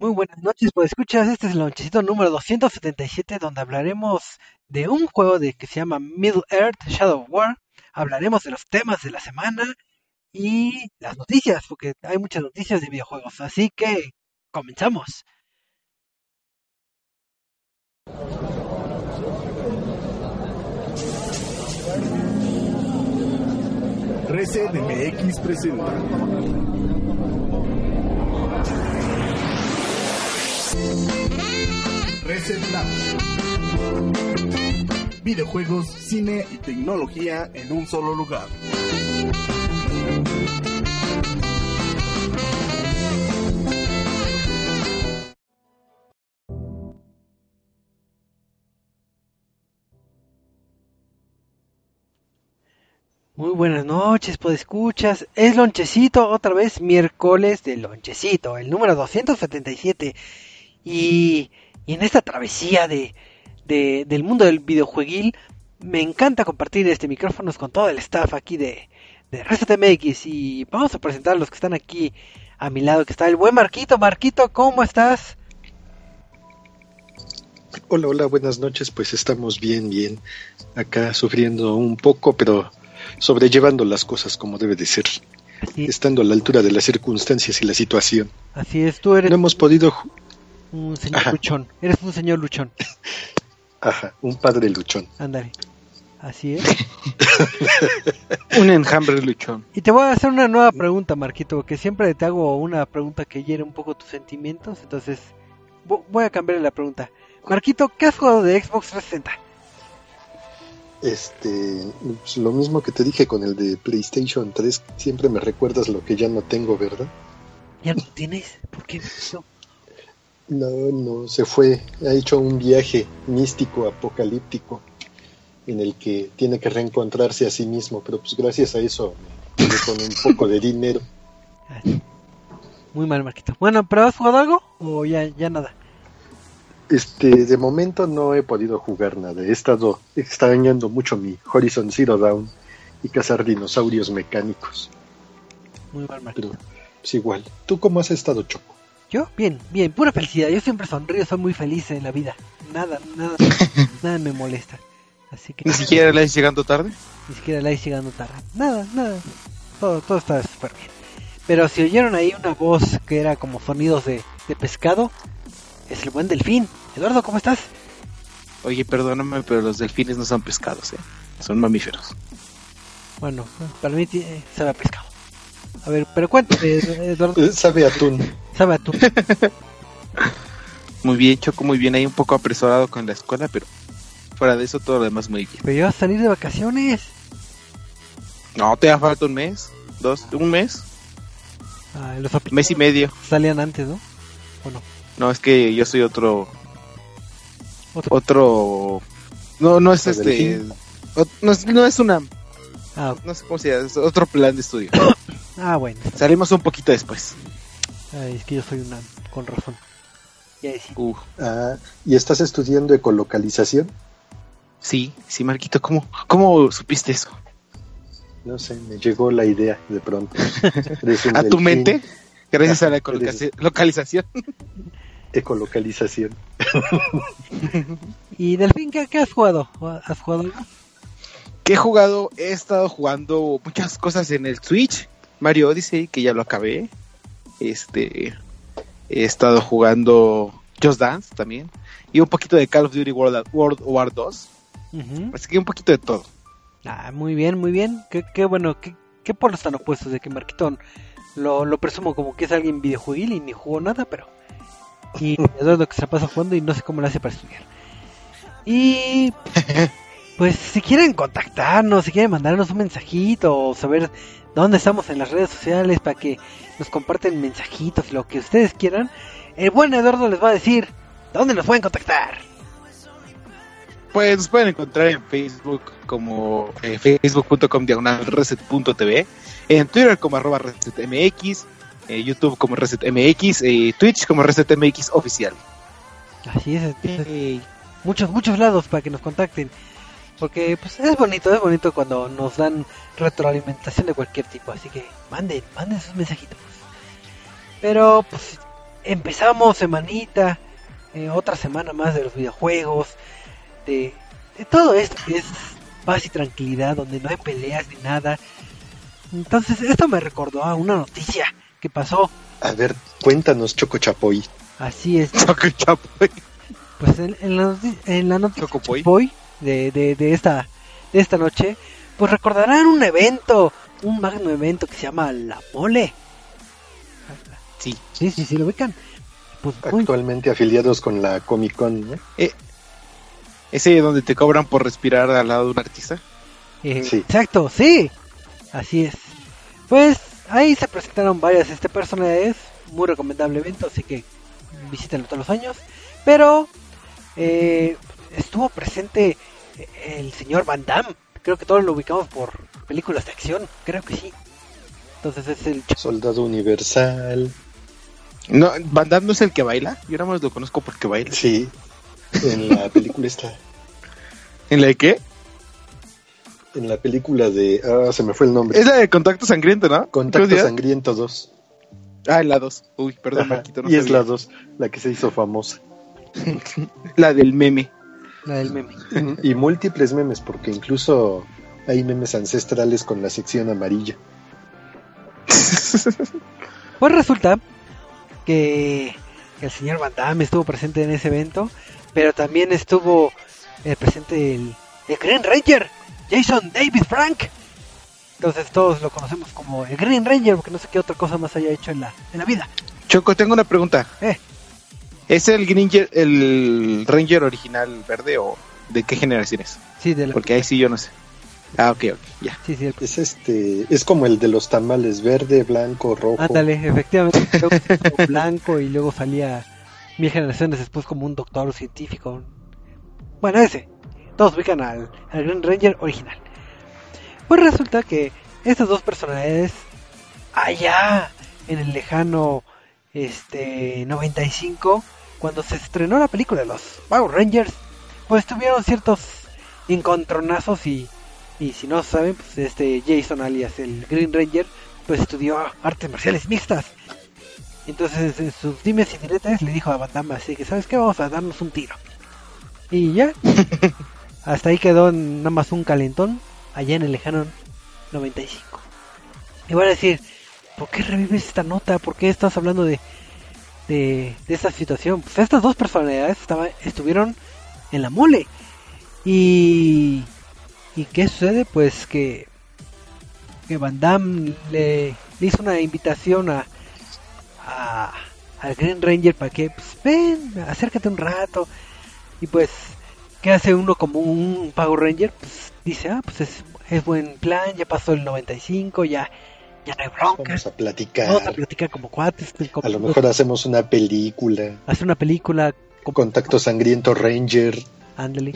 Muy buenas noches, pues escuchas, este es el lonchecito número 277 donde hablaremos de un juego de que se llama Middle Earth Shadow War. Hablaremos de los temas de la semana y las noticias, porque hay muchas noticias de videojuegos, así que comenzamos. Reset MX presenta. Reset. Videojuegos, cine y tecnología en un solo lugar. Muy buenas noches, pues escuchas. Es lonchecito, otra vez miércoles de lonchecito, el número 277. Y, y en esta travesía de, de- del mundo del videojueguil, me encanta compartir este micrófonos con todo el staff aquí de, de. Y vamos a presentar a los que están aquí a mi lado, que está el buen Marquito. Marquito, ¿cómo estás? Hola, hola, buenas noches. Pues estamos bien, bien. Acá sufriendo un poco, pero sobrellevando las cosas como debe de ser, Así, estando a la altura de las circunstancias y la situación. así es, tú eres No hemos podido... un señor Ajá. luchón. Eres un señor luchón. Ajá, un padre luchón. Ándale. Así es. Un enjambre luchón. Y te voy a hacer una nueva pregunta, Marquito, que siempre te hago una pregunta que hiere un poco tus sentimientos, entonces vo- voy a cambiar la pregunta. Marquito, ¿qué has jugado de Xbox 360? Este, pues, lo mismo que te dije con el de PlayStation 3, siempre me recuerdas lo que ya no tengo, ¿verdad? ¿Ya no tienes? ¿Por qué no? No, no, se fue, ha hecho un viaje místico, apocalíptico, en el que tiene que reencontrarse a sí mismo, pero pues gracias a eso me con un poco de dinero. Muy mal, Marquito. Bueno, ¿pero has jugado algo? ¿O ya, ya nada? Este, de momento no he podido jugar nada. He estado extrañando mucho mi Horizon Zero Dawn y cazar dinosaurios mecánicos. Muy mal, Marquito. Pero es igual. ¿Tú cómo has estado, Choco? Yo, bien, bien, pura felicidad. Yo siempre sonrío, soy muy feliz en la vida. Nada, nada, nada me molesta. Así que Ni siquiera le llegando tarde. ni siquiera la llegando tarde. Nada, nada. Todo, todo está súper bien. Pero si oyeron ahí una voz que era como sonidos de, de pescado, es el buen delfín. Eduardo, ¿cómo estás? Oye, perdóname, pero los delfines no son pescados, ¿eh? Son mamíferos. Bueno, para mí tiene- sabe a pescado. A ver, pero cuéntame, Eduardo, Sabe atún. sabe a tú. Muy bien, Choco, muy bien. Ahí un poco apresurado con la escuela, pero fuera de eso todo lo demás muy bien. Pero ya vas a salir de vacaciones. No, te da falta un mes, dos, un mes, Ah, los mes y medio. salían antes, ¿no? ¿O no? No, es que yo soy otro, Otro. otro, no, no es ¿Otro este, no es, no es una, Ah, no sé cómo se llama, es otro plan de estudio. ah, bueno. Salimos un poquito después. Ay, es que yo soy una, con razón. Uh, Ah, ¿y estás estudiando ecolocalización? sí, sí, Marquito, ¿cómo, cómo supiste eso? No sé, me llegó la idea de pronto. Eres un ¿A tu mente? Gracias a la localización. Ecolocalización. ¿Y Delfín qué, qué has jugado? ¿Has jugado algo? que he jugado, he estado jugando muchas cosas en el Switch. Mario Odyssey, que ya lo acabé. Este, he estado jugando Just Dance también. Y un poquito de Call of Duty World, World War 2. Ujú. Así que un poquito de todo. Ah, muy bien, muy bien. Qué, qué bueno, qué, qué polos tan opuestos de que Marquitón lo, lo presumo como que es alguien videojueguil y ni jugó nada, pero. Y Eduardo que se pasa jugando y no sé cómo lo hace para estudiar. Y. Pues si quieren contactarnos, si quieren mandarnos un mensajito o saber dónde estamos en las redes sociales para que nos comparten mensajitos lo que ustedes quieran, el buen Eduardo les va a decir dónde nos pueden contactar. Pues nos pueden encontrar en Facebook como eh, facebook.com diagonal reset.tv, en Twitter como arroba resetmx, eh, YouTube como resetmx, eh, Twitch como resetmx oficial. Así es, entonces, muchos, muchos lados para que nos contacten. Porque pues es bonito, es bonito cuando nos dan retroalimentación de cualquier tipo. Así que manden, manden sus mensajitos. Pero pues empezamos semanita, eh, otra semana más de los videojuegos, de, de todo esto que es paz y tranquilidad, donde no hay peleas ni nada. Entonces, esto me recordó a una noticia que pasó. A ver, cuéntanos, Choco Chapoy. Así es. Choco Chapoy. Pues en, en la, en la noticia Chocopoy. Chapoy de, de, de esta de esta noche, pues recordarán un evento, un magno evento que se llama La Mole. Sí. Sí, sí, sí, lo ubican. Pues muy Actualmente afiliados con la Comic Con, ¿no? Ese donde te cobran por respirar al lado de un artista. Eh, Sí. Exacto, sí. Así es. Pues ahí se presentaron varias este personajes, muy recomendable evento, así que visítenlo todos los años. Pero eh, estuvo presente el señor Van Damme. Creo que todos lo ubicamos por películas de acción, creo que sí. Entonces es el Soldado Universal. No, Van Damme no es el que baila. Yo nada más lo conozco porque baila. Sí. En la película está. ¿En la de qué? En la película de. Ah, se me fue el nombre. Es la de Contacto Sangriento, ¿no? ¿Cómo Contacto? Sangriento 2. Ah, la 2. Uy, perdón, Ajá, Marquito. no y es la 2, la que se hizo famosa. La del meme. La del meme. Y múltiples memes, porque incluso hay memes ancestrales con la sección amarilla. Pues resulta que el señor Van Damme estuvo presente en ese evento, pero también estuvo eh, presente el, el Green Ranger, Jason David Frank. Entonces todos lo conocemos como el Green Ranger, porque no sé qué otra cosa más haya hecho en la, en la vida. Choco, tengo una pregunta. Eh. ¿Es el Ranger, el Ranger original verde o de qué generación es? Sí, de la, Porque ahí sí yo no sé. Ah, ok, ok, ya. sí, sí, el- Es este, es como el de los tamales, verde, blanco, rojo. Ándale, efectivamente. Blanco y luego salía mil generaciones después como un doctor científico. Bueno, ese. Todos ubican al, al Green Ranger original. Pues resulta que estos dos personajes, allá en el lejano este 95, cuando se estrenó la película de los Power Rangers, pues tuvieron ciertos encontronazos y, y si no saben, pues este Jason alias el Green Ranger, pues estudió artes marciales mixtas. Entonces en sus dimes y diretes le dijo a Van Damme así que, ¿sabes qué? Vamos a darnos un tiro. Y ya. Hasta ahí quedó nada más un calentón allá en el lejano 95. Y van a decir, ¿por qué revives esta nota? ¿Por qué estás hablando de, de, de esta situación? Pues estas dos personalidades estaban, estuvieron en la mole. Y, ¿Y qué sucede? Pues que, que Van Damme le, hizo una invitación a, a- al Green Ranger para que, pues ven, acércate un rato. Y pues, ¿qué hace uno como un Power Ranger? Pues dice, ah, pues es, es buen plan, ya pasó el 95, ya, ya no hay bronca. Vamos a Vamos a platicar. platicar como cuates. como- A lo mejor hacemos una película. hacer una película como Contacto Sangriento Ranger. Ándale.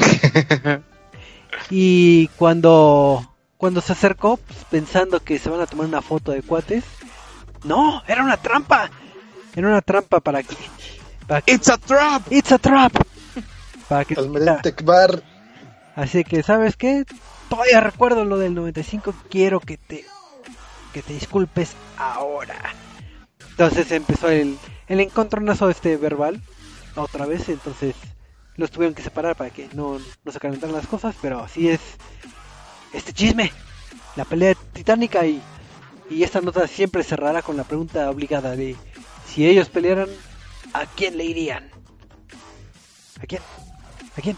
y cuando cuando se acercó, pues, pensando que se van a tomar una foto de cuates, no, era una trampa. Era una trampa para que, para que It's a trap. It's a trap. Para que. Así que, ¿sabes qué? Todavía recuerdo lo del 95, quiero que te que te disculpes ahora. Entonces empezó el, el encontronazo este verbal otra vez, entonces los tuvieron que separar para que no, no se calentaran las cosas, pero así es este chisme, la pelea titánica y, y esta nota siempre cerrará con la pregunta obligada de si ellos pelearan, ¿a quién le irían? ¿A quién? ¿A quién?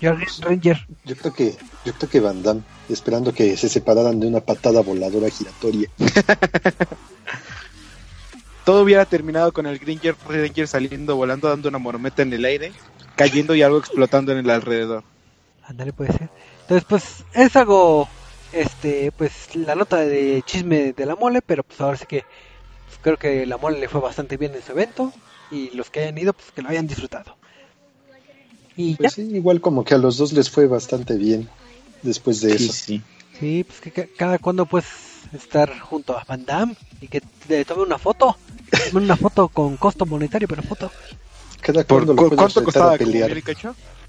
Jorgen Ranger. Yo creo que, yo creo que Van Damme, esperando que se separaran de una patada voladora giratoria. Todo hubiera terminado con el Green Ranger saliendo, volando, dando una morometa en el aire, cayendo y algo explotando en el alrededor. Ándale, puede ser. Entonces, pues, es algo, este, pues, la nota de chisme de la mole, pero pues ahora sí que pues, creo que la mole le fue bastante bien en su evento y los que hayan ido, pues que lo hayan disfrutado. Y Pues sí, igual como que a los dos les fue bastante bien después de eso. sí. sí, pues que ca- cada cuando puedes estar junto a Van Damme y que te tome una foto, tome una foto con costo monetario, pero foto. Cada ¿Por cu- ¿Cuánto costaba? a ¿Como pelear.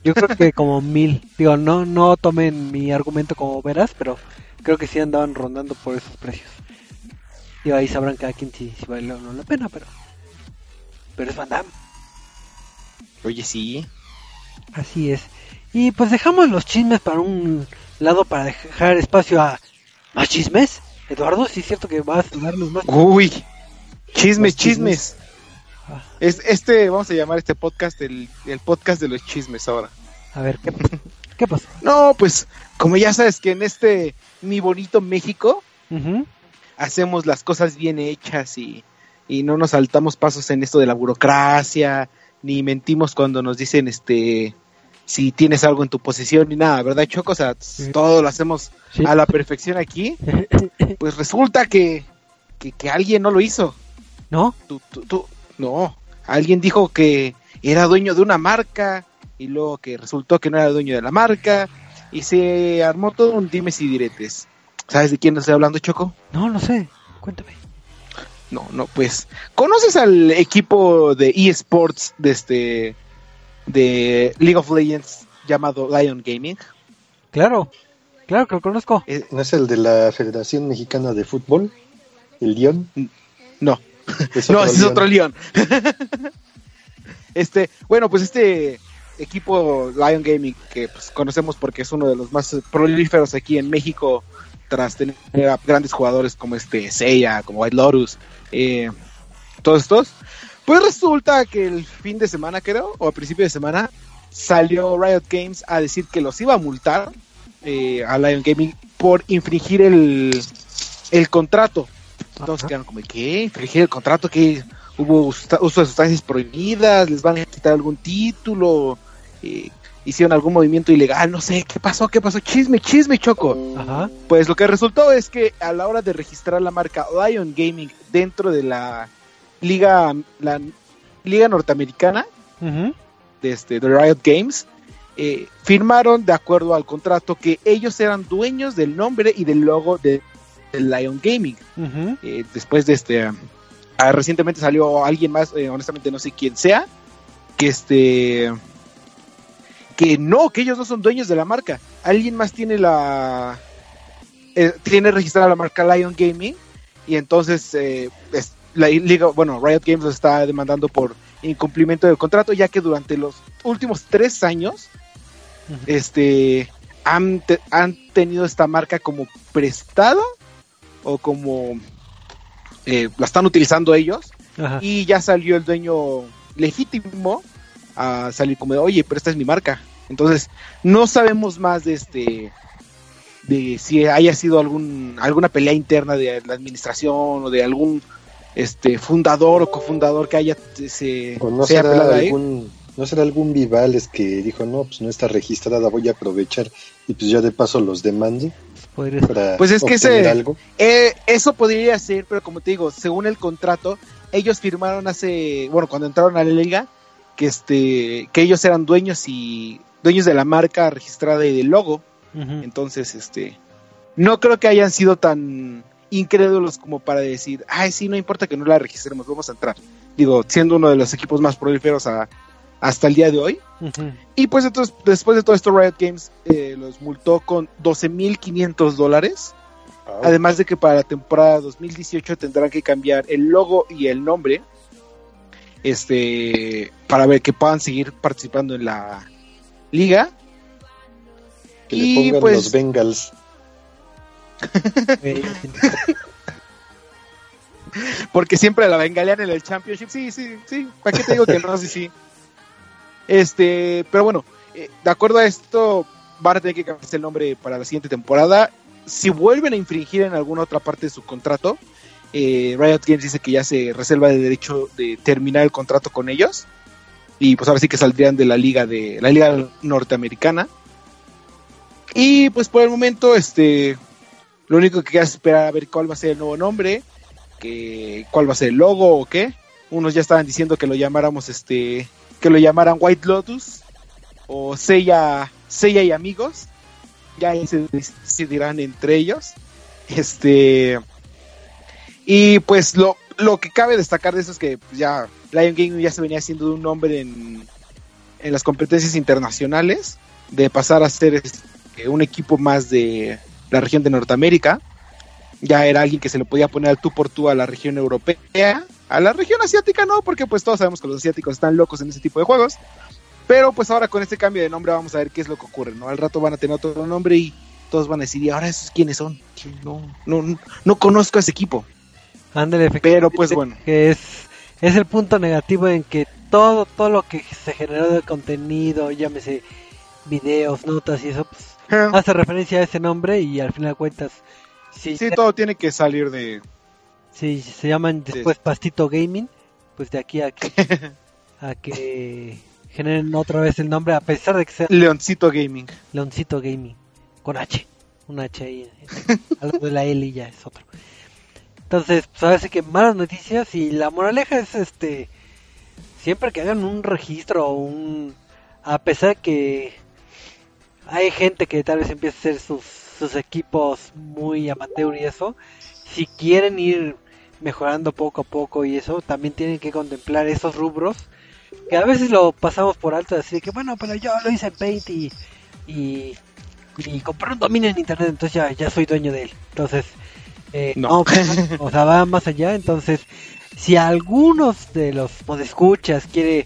Yo creo que como mil. Digo, no, no tomen mi argumento como verás, pero creo que sí andaban rondando por esos precios. Y ahí sabrán cada quien si, si vale o no la pena, pero pero es Van Damme. Oye, sí. Así es. Y pues dejamos los chismes para un lado para dejar espacio a más chismes. Eduardo, sí es cierto que vas a darnos más. Uy, chismes, chismes. chismes. Ah. Es, este, vamos a llamar este podcast el, el podcast de los chismes ahora. A ver, ¿qué, pasó? ¿Qué pasó? No, pues, como ya sabes que en este mi bonito México hacemos las cosas bien hechas y, y no nos saltamos pasos en esto de la burocracia, ni mentimos cuando nos dicen este si tienes algo en tu posesión ni nada, ¿verdad, Choco? O sea, todo lo hacemos Sí. a la perfección aquí. Pues resulta que, que, que alguien no lo hizo. ¿No? Tú, tú, tú- no, alguien dijo que era dueño de una marca y luego que resultó que no era dueño de la marca y se armó todo un dimes y diretes. ¿Sabes de quién estoy hablando, Choco? No, no sé. Cuéntame. No, no, pues. ¿Conoces al equipo de eSports de este de League of Legends llamado Lion Gaming? Claro, claro que lo conozco. Eh, ¿No es el de la Federación Mexicana de Fútbol? ¿El León? no, Es no, otro ese es León. otro León. este, bueno, pues este equipo Lion Gaming que pues, conocemos porque es uno de los más prolíferos aquí en México tras tener a grandes jugadores como este Seiya, como White Lotus, eh, todos estos. Pues resulta que el fin de semana, creo, o a principio de semana, salió Riot Games a decir que los iba a multar eh, a Lion Gaming por infringir el, el contrato. Ajá. quedaron como, ¿qué? ¿Infringir el contrato? que hubo uso de sustancias prohibidas? ¿Les van a quitar algún título? Eh, ¿Hicieron algún movimiento ilegal? No sé, ¿qué pasó? ¿Qué pasó? Chisme, chisme, Choco. Ajá. Pues lo que resultó es que a la hora de registrar la marca Lion Gaming dentro de la liga, la liga norteamericana de, este, de Riot Games, eh, firmaron de acuerdo al contrato que ellos eran dueños del nombre y del logo de, de Lion Gaming. Eh, después de este, ah, recientemente salió alguien más, eh, honestamente no sé quién sea, que este, que no, que ellos no son dueños de la marca. Alguien más tiene la, eh, tiene registrada la marca Lion Gaming y entonces eh, es- la liga, bueno, Riot Games los está demandando por incumplimiento del contrato, ya que durante los últimos tres años, este, han, te- han tenido esta marca como prestada o como eh, la están utilizando ellos Ajá. y ya salió el dueño legítimo a salir como de, oye, pero esta es mi marca. Entonces, no sabemos más de este de si haya sido algún alguna pelea interna de la administración o de algún este fundador o cofundador que haya se, ¿O no se haya será, peleado ahí. algún, no será algún Vivales que dijo, no, pues no está registrada, voy a aprovechar y pues ya de paso los para Pues es que ese- algo? Eh, eso podría ser, pero como te digo, según el contrato, ellos firmaron hace, bueno, cuando entraron a la liga, que este, que ellos eran dueños y dueños de la marca registrada y del logo. Entonces, este, no creo que hayan sido tan incrédulos como para decir, ay, sí, no importa que no la registremos, vamos a entrar. Digo, siendo uno de los equipos más prolíferos a- hasta el día de hoy. Y pues entonces, después de todo esto, Riot Games eh, los multó con 12.500 dólares. Además de que para la temporada 2018 tendrán que cambiar el logo y el nombre. Este, para ver que puedan seguir participando en la liga. que y le pongan pues- los Bengals. Porque siempre la bengalean en el Championship. Sí, sí, sí. ¿Para qué te digo que no? Sí, sí. Este, pero bueno, eh, de acuerdo a esto, van a tener que cambiarse el nombre para la siguiente temporada. Si vuelven a infringir en alguna otra parte de su contrato, eh, Riot Games dice que ya se reserva el derecho de terminar el contrato con ellos. Y pues ahora sí que saldrían de la liga de la liga norteamericana. Y pues por el momento, este, lo único que queda es esperar a ver cuál va a ser el nuevo nombre, que cuál va a ser el logo o qué. Unos ya estaban diciendo que lo llamáramos este, que lo llamaran White Lotus o Seiya, Seiya y amigos. Ya se decidirán entre ellos. Este y pues lo, lo que cabe destacar de eso es que pues, ya Lion Gaming ya se venía haciendo un nombre en, en las competencias internacionales, de pasar a ser este, un equipo más de la región de Norteamérica. Ya era alguien que se le podía poner al tú por tú a la región europea A la región asiática no, porque pues todos sabemos que los asiáticos están locos en ese tipo de juegos. Pero pues ahora con este cambio de nombre vamos a ver qué es lo que ocurre, ¿no? Al rato van a tener otro nombre y todos van a decir, ¿y ahora esos quiénes son? No, no, no conozco a ese equipo. Ándale, Pero pues bueno. Que es, es el punto negativo en que todo, todo lo que se generó de contenido, llámese videos, notas y eso, pues hace referencia a ese nombre y al final de cuentas, si, Sí, todo tiene que salir de... si se llaman después Pastito Gaming, pues de aquí a que, a que generen otra vez el nombre, a pesar de que sea Leoncito Gaming. Leoncito Gaming, con H, un H ahí, algo de la L y ya es otro. Entonces, pues ahora sí que malas noticias y la moraleja es este, siempre que hagan un registro o un, a pesar que hay gente que tal vez empiece a hacer sus, sus equipos muy amateur y eso, si quieren ir mejorando poco a poco y eso, también tienen que contemplar esos rubros que a veces lo pasamos por alto, así de que bueno, pero yo lo hice en Paint y, y, y compré un dominio en internet, entonces ya soy dueño de él. Entonces, eh, No. no, o sea, va más allá. Entonces, si algunos de los podescuchas quiere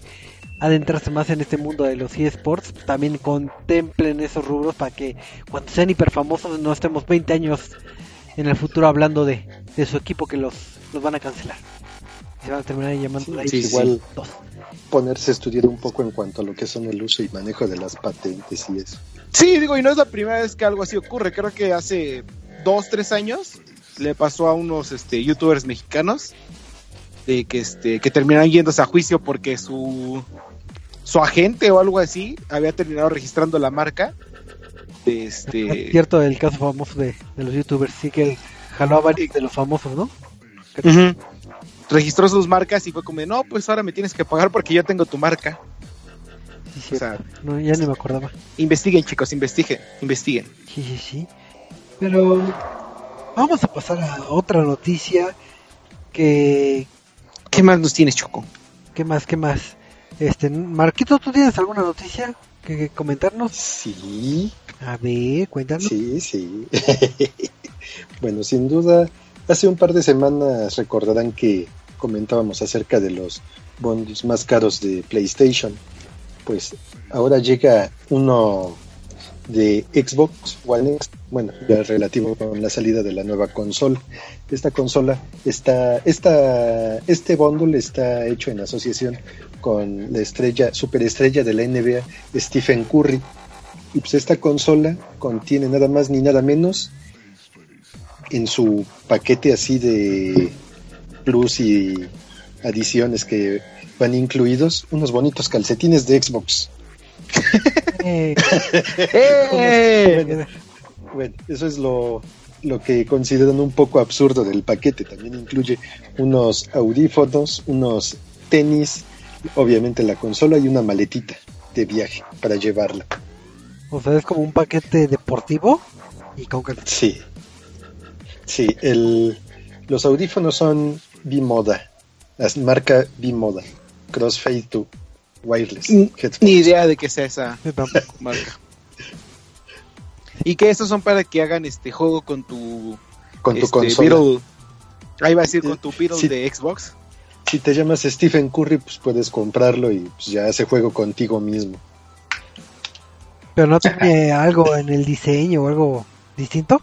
adentrarse más en este mundo de los eSports, también contemplen esos rubros para que cuando sean hiperfamosos no estemos 20 años en el futuro hablando de, de su equipo que los, los van a cancelar. Se van a terminar llamando Sí, sí, igual dos. ponerse a estudiar un poco en cuanto a lo que son el uso y manejo de las patentes y eso. Sí, digo, y no es la primera vez que algo así ocurre. Creo que hace dos, tres años le pasó a unos este, youtubers mexicanos de que este que terminaron yéndose a juicio porque su su agente o algo así había terminado registrando la marca de Es este cierto el caso famoso de, de los youtubers, sí que jaló a varios de los famosos, ¿no? Ujú. registró sus marcas y fue como de, no pues ahora me tienes que pagar porque yo tengo tu marca Sí, o sea No, ya ni me acordaba. investiguen chicos investiguen investiguen Sí, sí, sí. Pero vamos a pasar a otra noticia que... ¿qué más nos tienes Choco? ¿Qué más? ¿Qué más? Este, Marquito, ¿tú tienes alguna noticia que, que comentarnos? Sí, A ver, cuéntanos. sí, sí. bueno, sin duda, hace un par de semanas recordarán que comentábamos acerca de los bundles más caros de PlayStation. Pues ahora llega uno de Xbox One X, bueno, ya relativo con la salida de la nueva consola. Esta consola está, esta, este bundle está hecho en asociación con la estrella, superestrella de la NBA, Stephen Curry. Y pues esta consola contiene nada más ni nada menos en su paquete así de plus y adiciones que van incluidos unos bonitos calcetines de Xbox. Eh, ¡Eh! Bueno, eso es lo, lo que consideran un poco absurdo del paquete. También incluye unos audífonos, unos tenis, obviamente la consola y una maletita de viaje para llevarla. o sea, es como un paquete deportivo y con Sí. Sí, el, los audífonos son B-Moda, las marca B-Moda, Crossfade to Wireless. Ni headphones. ni idea de que sea esa marca. Y que estos son para que hagan este juego con tu Con tu este, consola. Beetle. Ahí va a decir con tu Beetle Sí. de Xbox. Si te llamas Stephen Curry, pues puedes comprarlo y pues, ya hace juego contigo mismo. Pero no tiene algo en el diseño o algo distinto.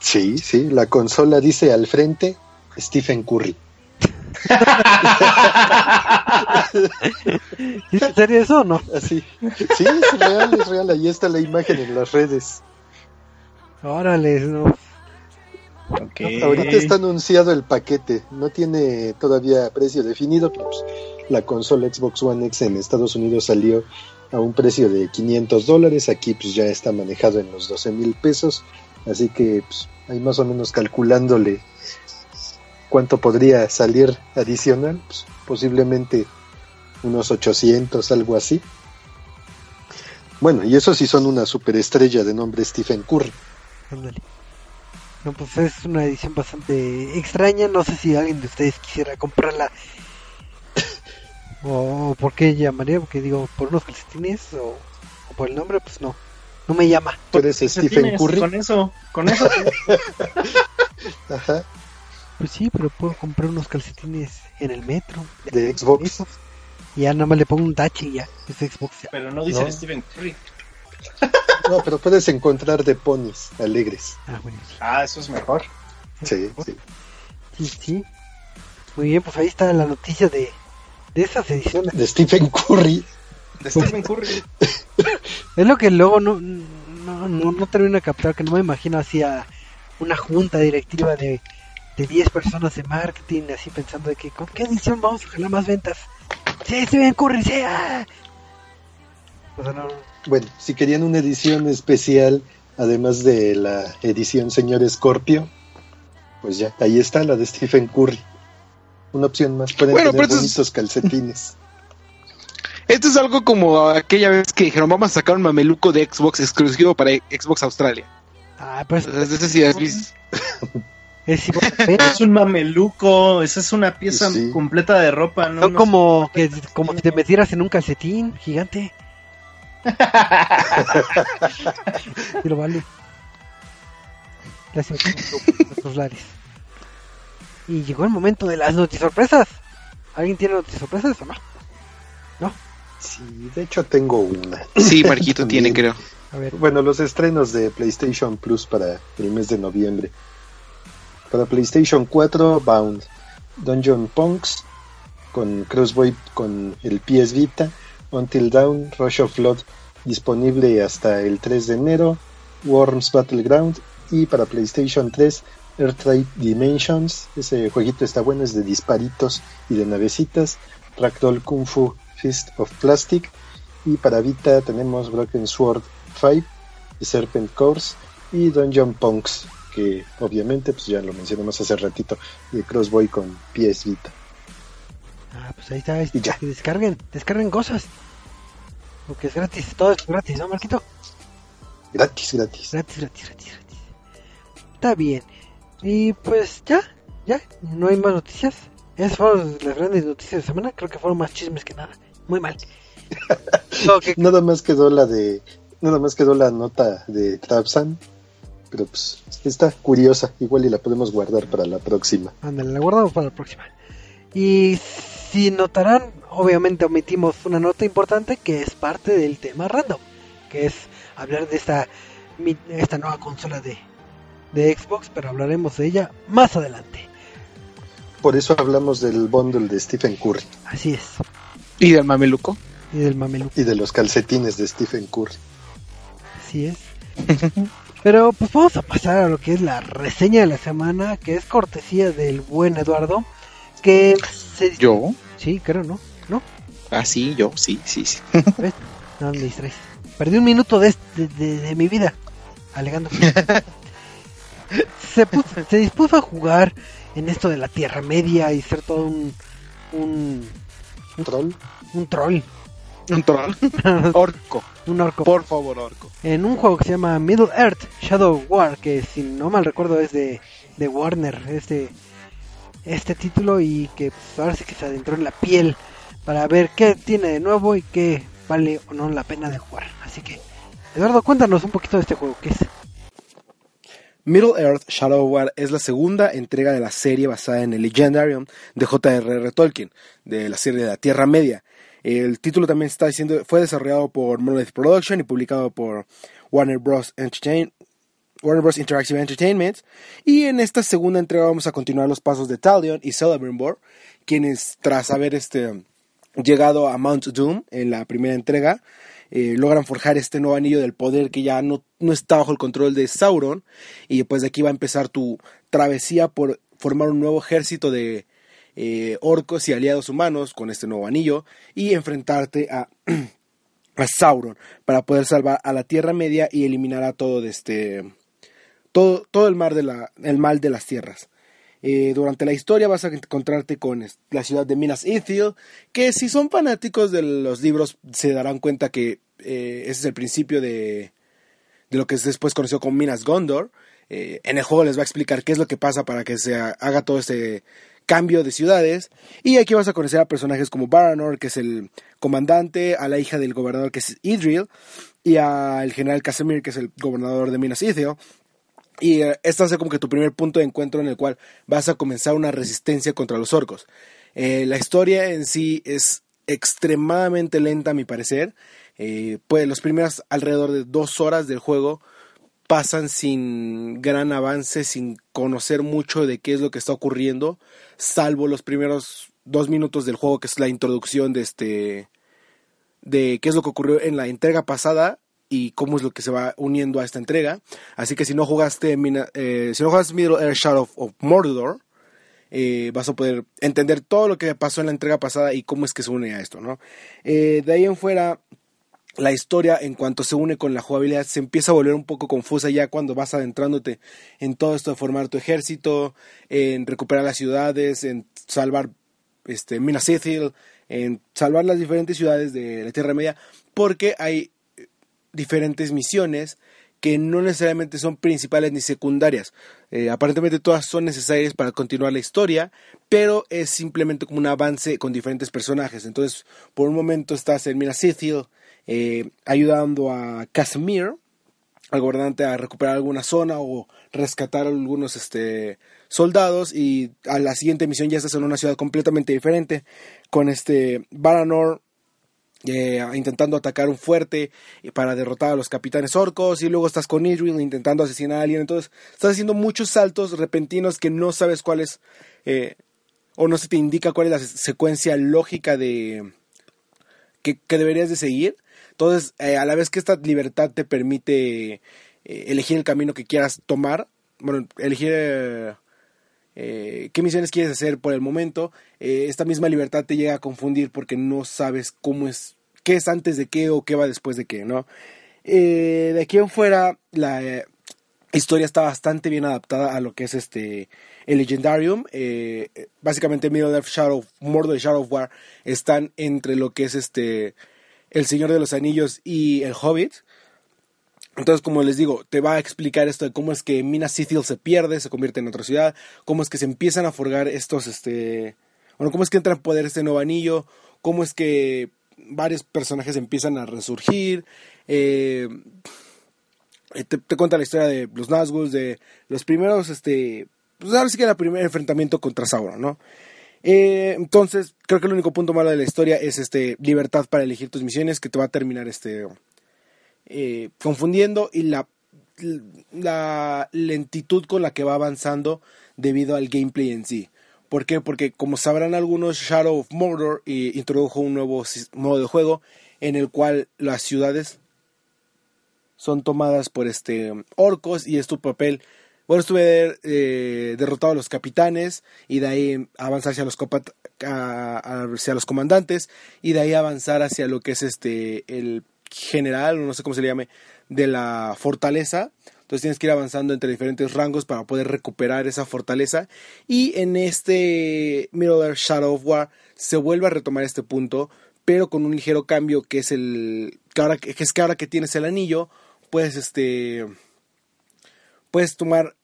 Sí, sí, la consola dice al frente Stephen Curry. ¿Sí, ¿En serio eso o no? Así. Sí, es real, es real. Ahí está la imagen en las redes. Órale, no. Ahorita está anunciado el paquete. No tiene todavía precio definido. pues, la consola Xbox One X en Estados Unidos salió a un precio de 500 dólares. Aquí pues ya está manejado en los 12 mil pesos. Así que pues, ahí más o menos calculándole cuánto podría salir adicional. Pues, posiblemente unos 800, algo así. Bueno, y eso sí son una superestrella de nombre Stephen Curry. Ándale. No, pues es una edición bastante extraña. No sé si alguien de ustedes quisiera comprarla. o, o por qué llamaría, porque digo, por unos calcetines o, o por el nombre, pues no. No me llama. Tú eres Stephen Calcetines, Curry. Con eso, con eso. Ajá. Pues sí, pero puedo comprar unos calcetines en el metro. De Xbox. Y ya nada más le pongo un tache y ya. Es Xbox. ya. Pero no dice No. Steven Curry. No, pero puedes encontrar de ponis alegres. Ah, bueno. Ah, eso es mejor. Sí, sí. Sí, sí. Muy bien, pues ahí está la noticia de, de esas ediciones. De Stephen Curry. De Steven Curry. Es lo que luego no, no, no, no termino de captar, que no me imagino así a una junta directiva de, de 10 personas de marketing, así pensando de que con qué edición vamos a jalar más ventas. Sí, corre, sí. ah. O sea, no, Bueno, si querían una edición especial, además de la edición Señor Scorpio, pues ya, ahí está la de Stephen Curry. Una opción más. Pueden Bueno, tener es- bonitos calcetines. Esto es algo como aquella vez que dijeron, vamos a sacar un mameluco de Xbox exclusivo para Xbox Australia. ah, pues Entonces, ese sí has visto. Es ¿eh? Es un mameluco. Esa es una pieza Sí. completa de ropa. No, Son no como, que, como si te metieras en un calcetín gigante. Lo vale. Gracias por nuestros lares. Y llegó el momento de las noticias sorpresas. ¿Alguien tiene noticias sorpresas o no? Sí, de hecho tengo una. Sí, Marquito tiene, creo. A ver, Bueno, los estrenos de PlayStation Plus para el mes de noviembre. Para PlayStation 4, Bound, Dungeon Punks, con Crossboy con el PS Vita, Until Dawn, Rush of Blood, disponible hasta el 3 de enero, Worms Battleground y para PlayStation 3, Earthlight Dimensions, ese jueguito está bueno, es de disparitos y de navecitas, Ragdoll Kung Fu Fist of Plastic. Y para Vita tenemos Broken Sword 5, Serpent Course y Dungeon Punks, que obviamente pues ya lo mencionamos hace ratito, de Crossboy con PS Vita. ah, pues ahí está. Y ya. Que descarguen, descarguen cosas. Porque es gratis, todo es gratis, ¿no, Marquito? Gratis, gratis. Gratis, gratis, gratis, gratis. Está bien. Y pues ya, ya, no hay más noticias. Esas fueron las grandes noticias de semana. Creo que fueron más chismes que nada. Muy mal. No, que- Nada más quedó la de nada más quedó la nota de Trapsan, pero pues está curiosa, igual y la podemos guardar para la próxima. Ándale, la guardamos para la próxima. Y si notarán, obviamente omitimos una nota importante que es parte del tema random, que es hablar de esta, esta nueva consola de, de Xbox, pero hablaremos de ella más adelante. Por eso hablamos del bundle de Stephen Curry Así es. ¿Y del mameluco? Y del mameluco, y de los calcetines de Stephen Curry. así es. Pero pues vamos a pasar a lo que es la reseña de la semana, que es cortesía del buen Eduardo, que se... ¿Yo? Sí, creo, ¿no? ¿No? Ah, sí, yo, sí, sí, sí. ¿Ves? No me distraes. Perdí un minuto de, de, de- de mi vida alegando se, puso- se dispuso a jugar en esto de la Tierra Media y ser todo un un, Troll. un troll, Un troll. Orco. un orco. Por favor, orco. En un juego que se llama Middle Earth Shadow War, que si no mal recuerdo es de, de Warner, este, este título y que pues, ahora sí que se adentró en la piel para ver qué tiene de nuevo y qué vale o no la pena de jugar. Así que, Eduardo, cuéntanos un poquito de este juego, ¿qué es? Middle Earth Shadow War es la segunda entrega de la serie basada en el Legendarium de J.R.R. Tolkien, de la serie de la Tierra Media. El título también está diciendo, fue desarrollado por Monolith Production y publicado por Warner Bros. Interactive Entertainment. Y en esta segunda entrega vamos a continuar los pasos de Talion y Celebrimbor, quienes tras haber este, llegado a Mount Doom en la primera entrega, eh, logran forjar este nuevo anillo del poder que ya no, no está bajo el control de Sauron. Y pues de aquí va a empezar tu travesía por formar un nuevo ejército de eh, orcos y aliados humanos con este nuevo anillo y enfrentarte a, a Sauron para poder salvar a la Tierra Media y eliminar a todo de este todo, todo el mar de la, el mal de las tierras. Eh, durante la historia vas a encontrarte con la ciudad de Minas Ithil, que si son fanáticos de los libros se darán cuenta que eh, ese es el principio de, de lo que es después conocido como Minas Gondor. En el juego les va a explicar qué es lo que pasa para que se ha- haga todo este cambio de ciudades. Y aquí vas a conocer a personajes como Baranor, que es el comandante, a la hija del gobernador, que es Idril, y al general Casimir, que es el gobernador de Minas Ithil. Y eh, este va a ser como que tu primer punto de encuentro en el cual vas a comenzar una resistencia contra los orcos. Eh, la historia en sí es extremadamente lenta a mi parecer. Eh, pues los primeros alrededor de dos horas del juego pasan sin gran avance, sin conocer mucho de qué es lo que está ocurriendo, salvo los primeros dos minutos del juego, que es la introducción de este de qué es lo que ocurrió en la entrega pasada y cómo es lo que se va uniendo a esta entrega. Así que si no jugaste Mina- eh, si no jugaste Middle Earth Shadow of Mordor, eh, vas a poder entender todo lo que pasó en la entrega pasada y cómo es que se une a esto, ¿no? Eh, de ahí en fuera, la historia en cuanto se une con la jugabilidad se empieza a volver un poco confusa ya cuando vas adentrándote en todo esto de formar tu ejército, en recuperar las ciudades, en salvar este, Minas Ithil, en salvar las diferentes ciudades de la Tierra Media, porque hay eh, diferentes misiones que no necesariamente son principales ni secundarias. Eh, aparentemente todas son necesarias para continuar la historia, pero es simplemente como un avance con diferentes personajes. Entonces, por un momento estás en Minas Ithil eh, ayudando a Casimir, al gobernante, a recuperar alguna zona o rescatar a algunos este, soldados y a la siguiente misión ya estás en una ciudad completamente diferente con este Baranor eh, intentando atacar un fuerte para derrotar a los capitanes orcos y luego estás con Idril intentando asesinar a alguien. Entonces estás haciendo muchos saltos repentinos que no sabes cuál es eh, o no se te indica cuál es la se- secuencia lógica de que, que deberías de seguir entonces eh, a la vez que esta libertad te permite eh, elegir el camino que quieras tomar bueno elegir eh, qué misiones quieres hacer por el momento, esta misma libertad te llega a confundir porque no sabes cómo es, qué es antes de qué o qué va después de qué, ¿no? De aquí en fuera, la historia está bastante bien adaptada a lo que es este el Legendarium. Básicamente Middle Earth Shadow, Mordor y Shadow of War están entre lo que es este El Señor de los Anillos y El Hobbit. Entonces, como les digo, te va a explicar esto de cómo es que Minas Ithil se pierde, se convierte en otra ciudad, cómo es que se empiezan a forgar estos, este, bueno, cómo es que entra en poder este nuevo anillo, cómo es que varios personajes empiezan a resurgir, eh, te, te cuenta la historia de los Nazgûl, de los primeros, este, pues ahora sí que era el primer enfrentamiento contra Sauron, ¿no? Eh, entonces, creo que el único punto malo de la historia es este libertad para elegir tus misiones que te va a terminar este eh, confundiendo y la, lentitud con la que va avanzando debido al gameplay en sí. ¿Por qué? Porque como sabrán algunos, Shadow of Mordor eh, introdujo un nuevo modo de juego en el cual las ciudades son tomadas por este orcos y es tu papel. Bueno, estuve eh, derrotado a los capitanes y de ahí avanzar hacia los, a- hacia los comandantes y de ahí avanzar hacia lo que es este el general, no sé cómo se le llame, de la fortaleza. Entonces tienes que ir avanzando entre diferentes rangos para poder recuperar esa fortaleza. Y en este Earth Shadow of War se vuelve a retomar este punto, pero con un ligero cambio que es el que ahora que es que ahora que tienes el anillo, puedes este puedes tomar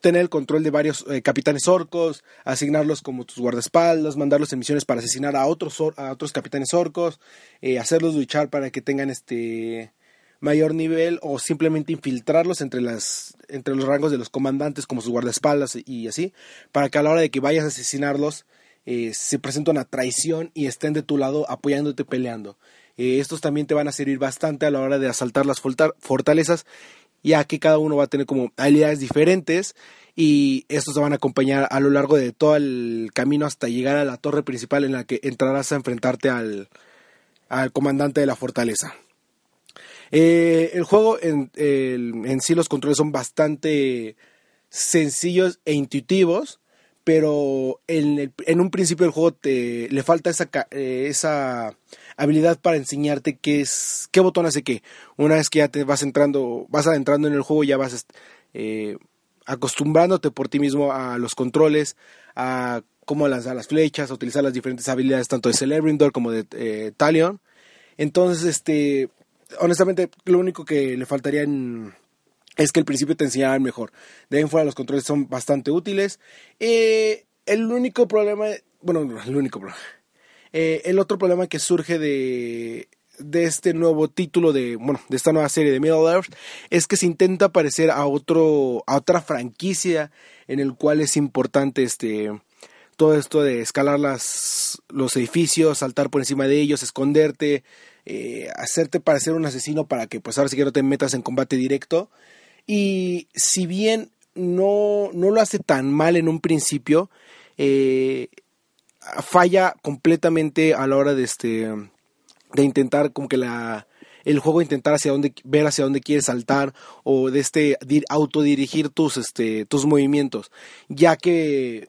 tener el control de varios eh, capitanes orcos, asignarlos como tus guardaespaldas, mandarlos en misiones para asesinar a otros a otros capitanes orcos, eh, hacerlos luchar para que tengan este mayor nivel o simplemente infiltrarlos entre las entre los rangos de los comandantes como sus guardaespaldas y así, para que a la hora de que vayas a asesinarlos eh, se presente una traición y estén de tu lado apoyándote peleando. Eh, estos también te van a servir bastante a la hora de asaltar las forta- fortalezas ya que cada uno va a tener como habilidades diferentes y estos te van a acompañar a lo largo de todo el camino hasta llegar a la torre principal en la que entrarás a enfrentarte al, al comandante de la fortaleza. Eh, el juego en, en sí los controles son bastante sencillos e intuitivos, pero en, en un principio del juego te, le falta esa, eh, esa habilidad para enseñarte qué es qué botón hace qué. Una vez que ya te vas entrando, vas adentrando en el juego, ya vas eh, acostumbrándote por ti mismo a los controles, a cómo lanzar las flechas, a utilizar las diferentes habilidades tanto de Celebrimbor como de eh, Talion. Entonces, este, honestamente, lo único que le faltaría es que al principio te enseñaran mejor. De ahí en fuera los controles son bastante útiles. Eh, el único problema, bueno, no, el único problema. Eh, el otro problema que surge de, de este nuevo título de, bueno, de esta nueva serie de Middle Earth es que se intenta parecer a otro, a otra franquicia en el cual es importante este todo esto de escalar las, los edificios, saltar por encima de ellos, esconderte, eh, hacerte parecer un asesino para que pues ahora sí que no te metas en combate directo. Y si bien no, no lo hace tan mal en un principio, eh, falla completamente a la hora de este de intentar como que la el juego intentar hacia dónde ver hacia dónde quieres saltar o de este dir- autodirigir tus este tus movimientos. Ya que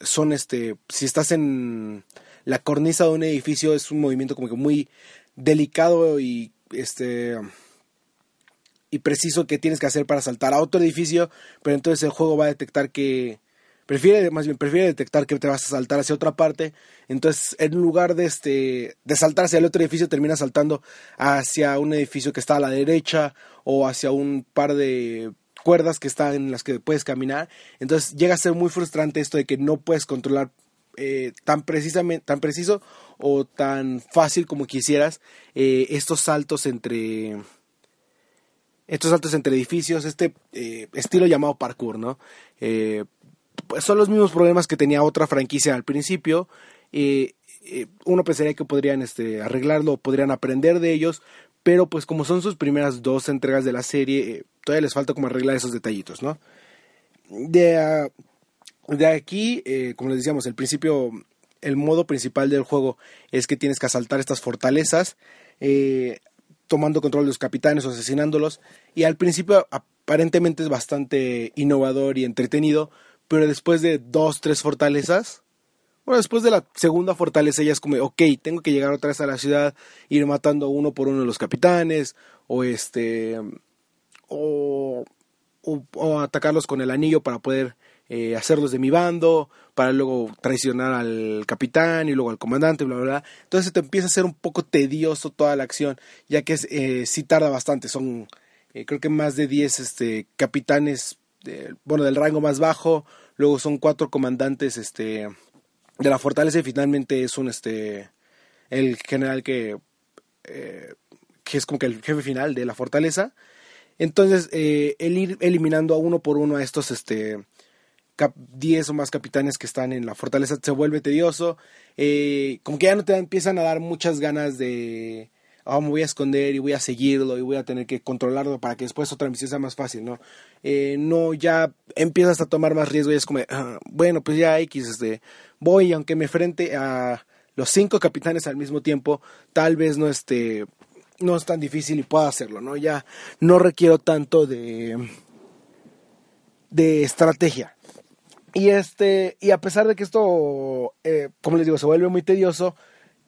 son este si estás en la cornisa de un edificio es un movimiento como que muy delicado y este y preciso que tienes que hacer para saltar a otro edificio, pero entonces el juego va a detectar que prefiere más bien prefiere detectar que te vas a saltar hacia otra parte, entonces en lugar de este de saltar hacia el otro edificio terminas saltando hacia un edificio que está a la derecha o hacia un par de cuerdas que están en las que puedes caminar, entonces llega a ser muy frustrante esto de que no puedes controlar eh, tan precisamente tan preciso o tan fácil como quisieras eh, estos saltos entre estos saltos entre edificios, este eh, estilo llamado parkour, ¿no? Pues son los mismos problemas que tenía otra franquicia al principio. eh, eh, uno pensaría que podrían este, arreglarlo, podrían aprender de ellos, pero pues como son sus primeras dos entregas de la serie, eh, todavía les falta como arreglar esos detallitos, ¿no? De, ah, de aquí, eh, como les decíamos, el principio, el modo principal del juego es que tienes que asaltar estas fortalezas. tomando control de los capitanes o asesinándolos. Y al principio aparentemente es bastante innovador y entretenido, pero después de dos, tres fortalezas, bueno, después de la segunda fortaleza ya es como, ok, tengo que llegar otra vez a la ciudad, ir matando uno por uno de los capitanes, o este, o, o, atacarlos con el anillo para poder eh, hacerlos de mi bando, para luego traicionar al capitán y luego al comandante, bla, bla, bla. Entonces te empieza a ser un poco tedioso toda la acción, ya que es, eh, sí tarda bastante, son eh, creo que más de 10 este, capitanes, bueno, del rango más bajo, luego son cuatro comandantes este, de la fortaleza y finalmente es un, este, el general que, eh, que es como que el jefe final de la fortaleza. Entonces, eh, el ir eliminando a uno por uno a estos este, cap- 10 o más capitanes que están en la fortaleza se vuelve tedioso. Eh, como que ya no te empiezan a dar muchas ganas de. Ah, me voy a esconder y voy a seguirlo y voy a tener que controlarlo para que después otra misión sea más fácil, ¿no? Eh, no, ya empiezas a tomar más riesgo y es como, ah, bueno, pues ya X, este, voy, aunque me frente a los cinco capitanes al mismo tiempo, tal vez no este, no es tan difícil y pueda hacerlo, ¿no? Ya no requiero tanto de, de estrategia. Y este, y a pesar de que esto, eh, como les digo, se vuelve muy tedioso,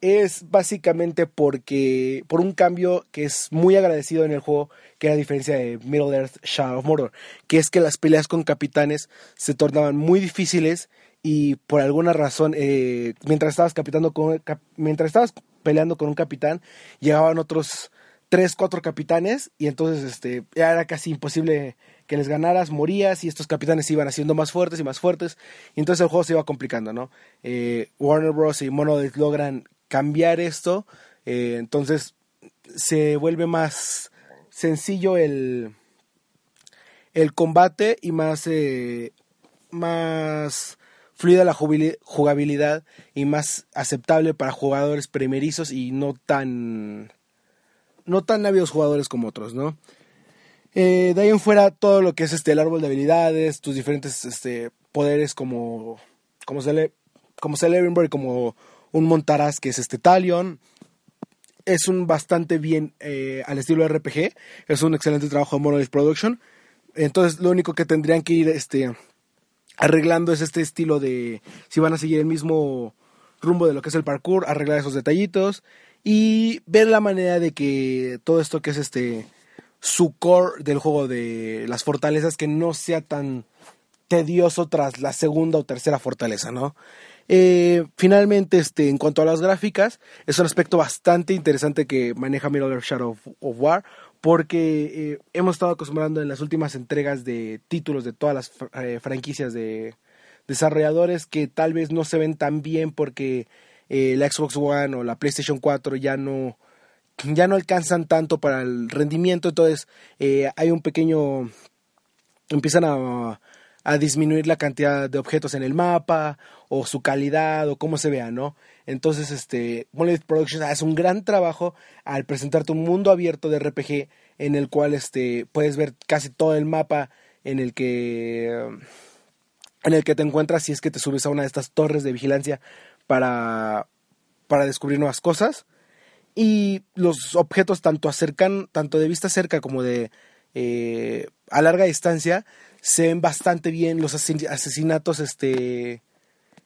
es básicamente porque, por un cambio que es muy agradecido en el juego, que era a diferencia de Middle Earth Shadow of Mordor, que es que las peleas con capitanes se tornaban muy difíciles y por alguna razón, eh, mientras estabas capitando con, mientras estabas peleando con un capitán, llegaban otros tres, cuatro capitanes y entonces este era casi imposible que les ganaras, morías y estos capitanes se iban haciendo más fuertes y más fuertes y entonces el juego se iba complicando, ¿no? Eh, Warner Bros. y Monolith logran cambiar esto, eh, entonces se vuelve más sencillo el, el combate y más, eh, más fluida la jugabilidad y más aceptable para jugadores primerizos y no tan no tan ávidos jugadores como otros, ¿no? Eh, de ahí en fuera todo lo que es este el árbol de habilidades, tus diferentes este, poderes como como Cele como Celebrimbor y como un Montaraz que es este Talion es un bastante bien eh, al estilo RPG, es un excelente trabajo de Monolith Production. Entonces lo único que tendrían que ir este arreglando es este estilo de si van a seguir el mismo rumbo de lo que es el parkour, arreglar esos detallitos y ver la manera de que todo esto que es este su core del juego de las fortalezas que no sea tan tedioso tras la segunda o tercera fortaleza, ¿no? Eh, finalmente, este, en cuanto a las gráficas, es un aspecto bastante interesante que maneja Earth Shadow of, of War, porque eh, hemos estado acostumbrando en las últimas entregas de títulos de todas las eh, franquicias de desarrolladores que tal vez no se ven tan bien porque eh, la Xbox One o la PlayStation 4 ya no ya no alcanzan tanto para el rendimiento, entonces eh, hay un pequeño, empiezan a, a disminuir la cantidad de objetos en el mapa o su calidad o cómo se vea, ¿no? Entonces, este, Monolith Productions hace un gran trabajo al presentarte un mundo abierto de RPG en el cual este, puedes ver casi todo el mapa en el que en el que te encuentras si es que te subes a una de estas torres de vigilancia para, para descubrir nuevas cosas. Y los objetos tanto acercan, tanto de vista cerca como de eh, a larga distancia, se ven bastante bien los asesin- asesinatos este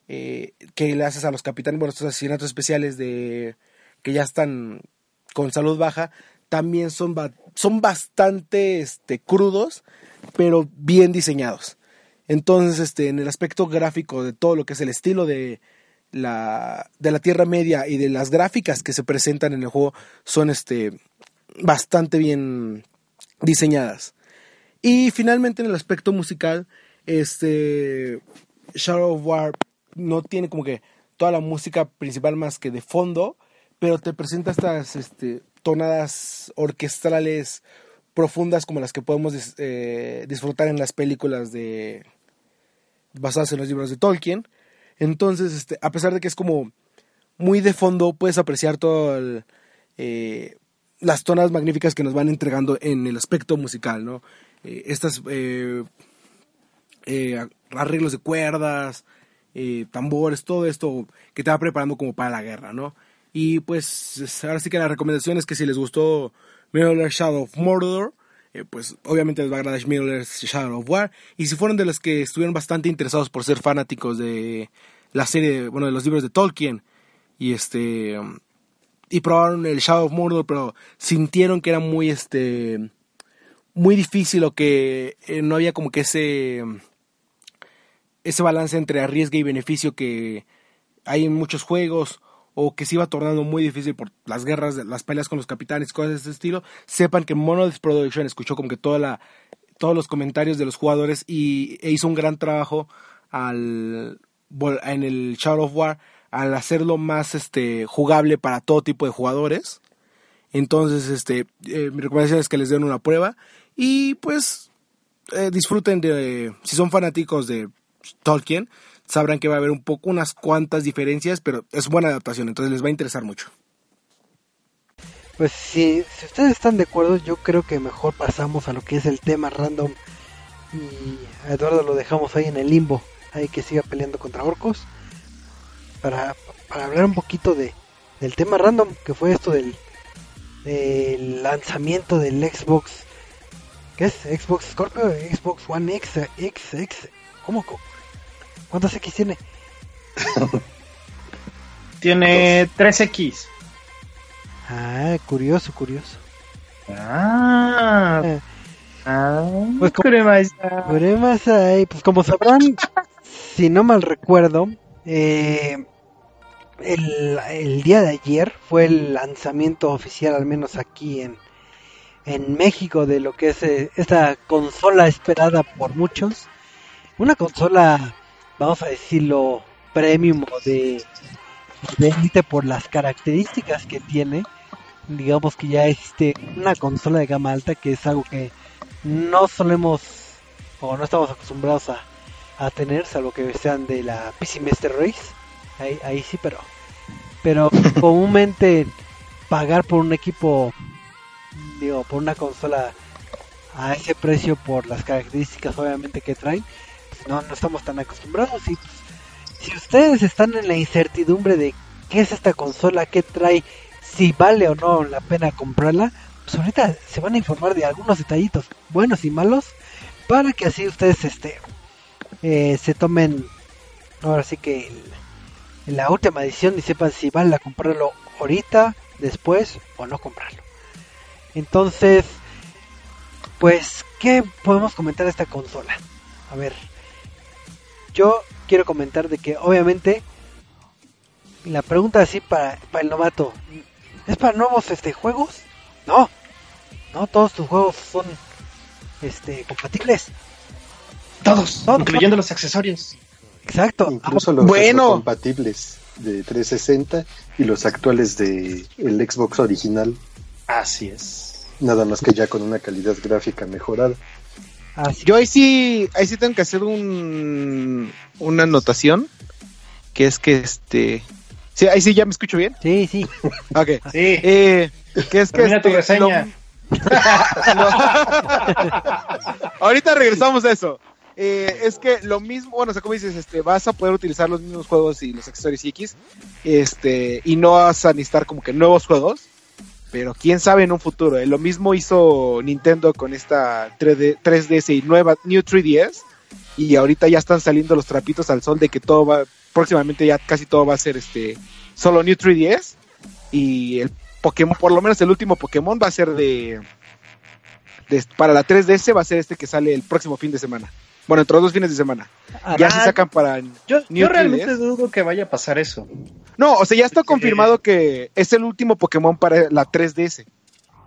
eh, que le haces a los capitanes, bueno, estos asesinatos especiales de que ya están con salud baja, también son, son bastante este, crudos, pero bien diseñados. Entonces, este, en el aspecto gráfico de todo lo que es el estilo de la, de la Tierra Media y de las gráficas que se presentan en el juego son este, bastante bien diseñadas. Y finalmente en el aspecto musical, este Shadow of War no tiene como que toda la música principal más que de fondo, pero te presenta estas este, tonadas orquestales profundas como las que podemos eh, disfrutar en las películas de basadas en los libros de Tolkien. Entonces, este, a pesar de que es como muy de fondo, puedes apreciar todo el, eh, las tonas magníficas que nos van entregando en el aspecto musical, ¿no? Eh, estas eh, eh, arreglos de cuerdas, tambores, todo esto que te va preparando como para la guerra, ¿no? Y pues es- ahora sí que la recomendación es que si les gustó Middle Shadow of Mordor, pues obviamente les va a agradar Middle Shadow of War. Y si fueron de los que estuvieron bastante interesados por ser fanáticos de la serie, bueno, de los libros de Tolkien, y este y probaron el Shadow of Mordor, pero sintieron que era muy este muy difícil o que eh, no había como que ese ese balance entre arriesgue y beneficio que hay en muchos juegos o que se iba tornando muy difícil por las guerras, las peleas con los capitanes, cosas de ese estilo, sepan que Monolith Production escuchó como que toda la, todos los comentarios de los jugadores y e hizo un gran trabajo al en el Shadow of War al hacerlo más este jugable para todo tipo de jugadores. Entonces, este, eh, mi recomendación es que les den una prueba y pues eh, disfruten de, si son fanáticos de Tolkien, sabrán que va a haber un poco, unas cuantas diferencias, pero es buena adaptación, entonces les va a interesar mucho. Pues si, si ustedes están de acuerdo, yo creo que mejor pasamos a lo que es el tema random. Y a Eduardo lo dejamos ahí en el limbo. Ahí que siga peleando contra orcos. Para, para hablar un poquito de, del tema random, que fue esto del lanzamiento del Xbox. ¿Qué es? Xbox Scorpio, Xbox One X, X, X. ¿Cómo? ¿Cuántas X tiene? Tiene 3X. Ah, curioso, curioso. Ah. Eh, Ah. Pues como- Kuremasa. Hay, pues como sabrán, si no mal recuerdo, eh, el, el día de ayer fue el lanzamiento oficial, al menos aquí en, en México, de lo que es eh, esta consola esperada por muchos. Una consola, vamos a decirlo, premium de, de élite por las características que tiene. Digamos que ya existe una consola de gama alta, que es algo que no solemos o no estamos acostumbrados a, a tener, salvo que sean de la PC Master Race. Ahí, ahí sí, pero pero comúnmente pagar por un equipo, digo, por una consola a ese precio por las características obviamente que traen, pues no, no estamos tan acostumbrados y pues, si ustedes están en la incertidumbre de qué es esta consola, qué trae, si vale o no la pena comprarla, pues ahorita se van a informar de algunos detallitos buenos y malos para que así ustedes este eh, se tomen ahora sí que el- la última edición y sepan si vale a comprarlo ahorita, después o no comprarlo. Entonces, pues, ¿qué podemos comentar de esta consola? A ver, yo quiero comentar de que obviamente la pregunta así para, para el novato, ¿es para nuevos este juegos? No, no todos tus juegos son este compatibles. Todos, Todos, incluyendo los accesorios. Ah, Exacto. Incluso los bueno. compatibles. de 360 y los actuales de el Xbox original, Así es. Nada más que ya con una calidad gráfica mejorada. Así. Yo ahí sí, ahí sí tengo que hacer un, una anotación, que es que este... Sí, ahí sí ya me escucho bien. Sí, sí. Ok. Sí. Eh, que es que Termina tu este, reseña. lo- Ahorita regresamos a eso. Eh, es que lo mismo, bueno, o sea, como dices, este, vas a poder utilizar los mismos juegos y los accesorios X, este, y no vas a necesitar como que nuevos juegos, pero quién sabe en un futuro. eh. Lo mismo hizo Nintendo con esta 3D, 3DS y nueva New 3DS, y ahorita ya están saliendo los trapitos al sol de que todo va, próximamente ya casi todo va a ser este, solo New 3DS, y el Pokémon, por lo menos el último Pokémon va a ser de, de- para la 3DS va a ser este que sale el próximo fin de semana. Bueno, entre los dos fines de semana. Ya se sacan para... Yo, New yo realmente 3DS. dudo que vaya a pasar eso. No, o sea, ya está confirmado que es el último Pokémon para la 3DS.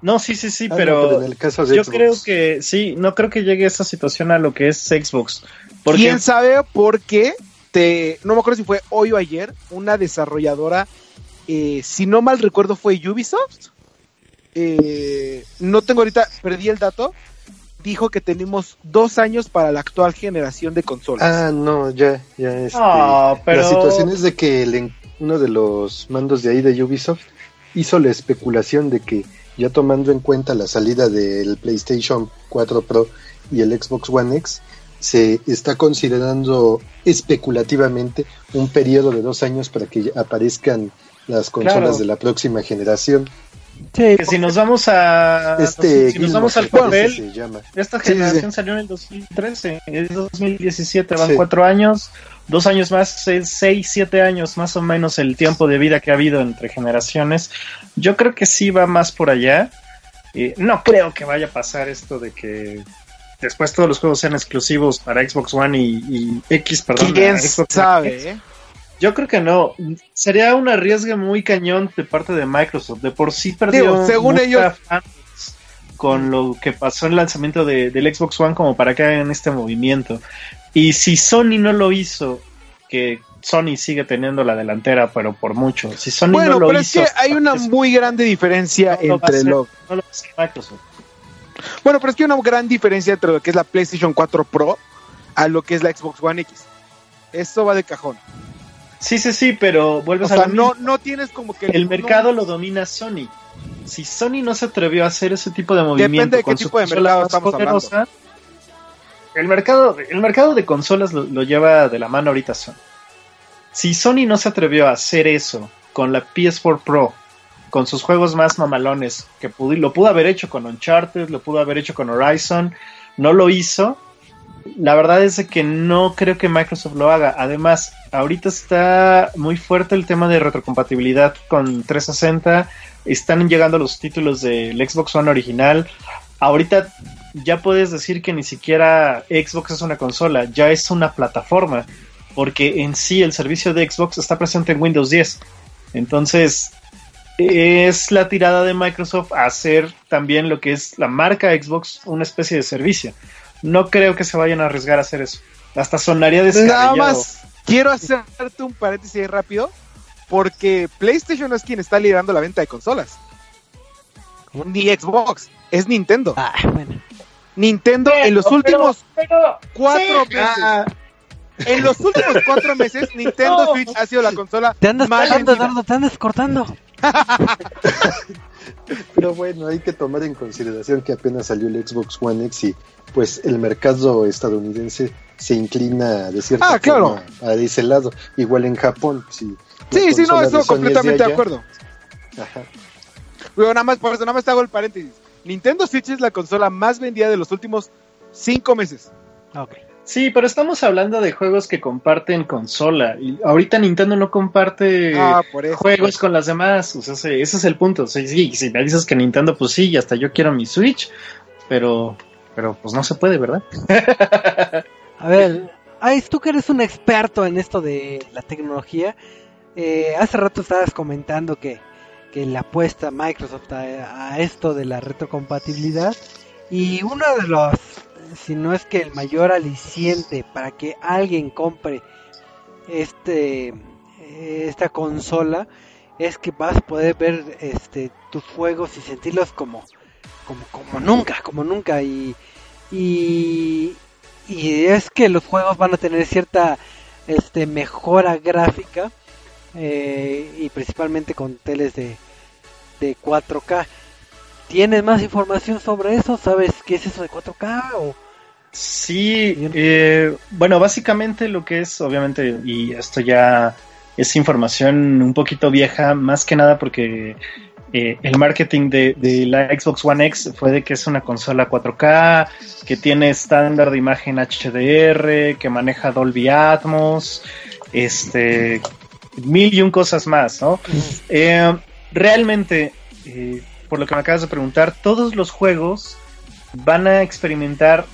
No, sí, sí, sí, Ah, no, pero, en el caso de yo Xbox, creo que sí, no creo que llegue esa situación a lo que es Xbox. Porque ¿Quién sabe por qué? Te, no me acuerdo si fue hoy o ayer, una desarrolladora, eh, si no mal recuerdo fue Ubisoft, eh, no tengo ahorita, perdí el dato, dijo que tenemos dos años para la actual generación de consolas. Ah, no, ya, ya este, No, pero- La situación es de que el uno de los mandos de ahí de Ubisoft hizo la especulación de que ya tomando en cuenta la salida del PlayStation 4 Pro y el Xbox One X, se está considerando especulativamente un periodo de dos años para que aparezcan las consolas Claro. de la próxima generación. Sí, que si nos vamos a Este si nos vamos al papel, se llama. esta Sí, sí, generación salió en el 2013, es 2017, van Sí. cuatro años, dos años más, seis, seis, siete años más o menos el tiempo de vida que ha habido entre generaciones. Yo creo que sí va más por allá. Eh, no creo que vaya a pasar esto de que después todos los juegos sean exclusivos para Xbox One y, y X, perdón. ¿Quién One X. Yo creo que no. Sería un arriesgue muy cañón de parte de Microsoft. De por sí perdió Digo, según mucha ellos- fanbase con lo que pasó en el lanzamiento de- del Xbox One como para que hagan este movimiento. Y si Sony no lo hizo, que Sony sigue teniendo la delantera, pero por mucho. Si Sony Bueno, no lo pero es hizo, que hay una es- muy grande diferencia No entre lo... no lo hace Microsoft. Bueno, pero es que hay una gran diferencia entre lo que es la PlayStation 4 Pro a lo que es la Xbox One X. Eso va de cajón. Sí, sí, sí, pero O vuelves a sea, no, no tienes como que... el no- mercado lo domina Sony. Si Sony no se atrevió a hacer ese tipo de movimiento de qué con su tipo de mercado estamos poderosa, el mercado, el mercado de consolas lo, lo lleva de la mano ahorita Sony. Si Sony no se atrevió a hacer eso con la PS4 Pro, con sus juegos más mamalones, que pudo- lo pudo haber hecho con Uncharted, lo pudo haber hecho con Horizon, no lo hizo. La verdad es que no creo que Microsoft lo haga. Además, ahorita está muy fuerte el tema de retrocompatibilidad con 360. Están llegando los títulos del Xbox One original. Ahorita ya puedes decir que ni siquiera Xbox es una consola, ya es una plataforma, porque en sí el servicio de Xbox está presente en Windows 10. Entonces, es la tirada de Microsoft a hacer también lo que es la marca Xbox una especie de servicio. No creo que se vayan a arriesgar a hacer eso. Hasta sonaría Nada descabellado. más quiero hacerte un paréntesis ahí rápido, porque PlayStation no es quien está liderando la venta de consolas. Ni Xbox, es Nintendo. Ah, bueno. Nintendo en los últimos pero- cuatro sí, meses, ah, en los últimos cuatro meses, Nintendo No. Switch ha sido la consola Te andas más vendida. Eduardo, te andas cortando. Pero bueno, hay que tomar en consideración que apenas salió el Xbox One X y pues el mercado estadounidense se inclina de cierta Ah, claro. forma a ese lado. Igual en Japón, si Sí, sí, no, consola de eso Sony es completamente de allá, acuerdo. ajá. Pero nada más, por eso nada más te hago el paréntesis. Nintendo Switch es la consola más vendida de los últimos cinco meses. Ok. Sí, pero estamos hablando de juegos que comparten consola. Y ahorita Nintendo no comparte Ah, por eso. juegos con las demás. O sea, ese, ese es el punto. O sea, sí, si me dices que Nintendo, pues sí, hasta yo quiero mi Switch. Pero, pero pues no se puede, ¿verdad? A ver, Ais, tú que eres un experto en esto de la tecnología, eh, hace rato estabas comentando que, que le apuesta Microsoft a, a esto de la retrocompatibilidad y uno de los, si no es que el mayor aliciente para que alguien compre este esta consola es que vas a poder ver este tus juegos y sentirlos como como, como nunca, como nunca y, y y es que los juegos van a tener cierta este mejora gráfica eh, y principalmente con teles de, de 4K. ¿Tienes más información sobre eso? ¿Sabes qué es eso de 4K? O... Sí, eh, bueno, básicamente lo que es, obviamente, y esto ya es información un poquito vieja, más que nada porque eh, el marketing de, de, la Xbox One X fue de que es una consola 4K, que tiene estándar de imagen HDR, que maneja Dolby Atmos, este, mil y un cosas más, ¿no? Eh, realmente, por lo que me acabas de preguntar, todos los juegos van a experimentar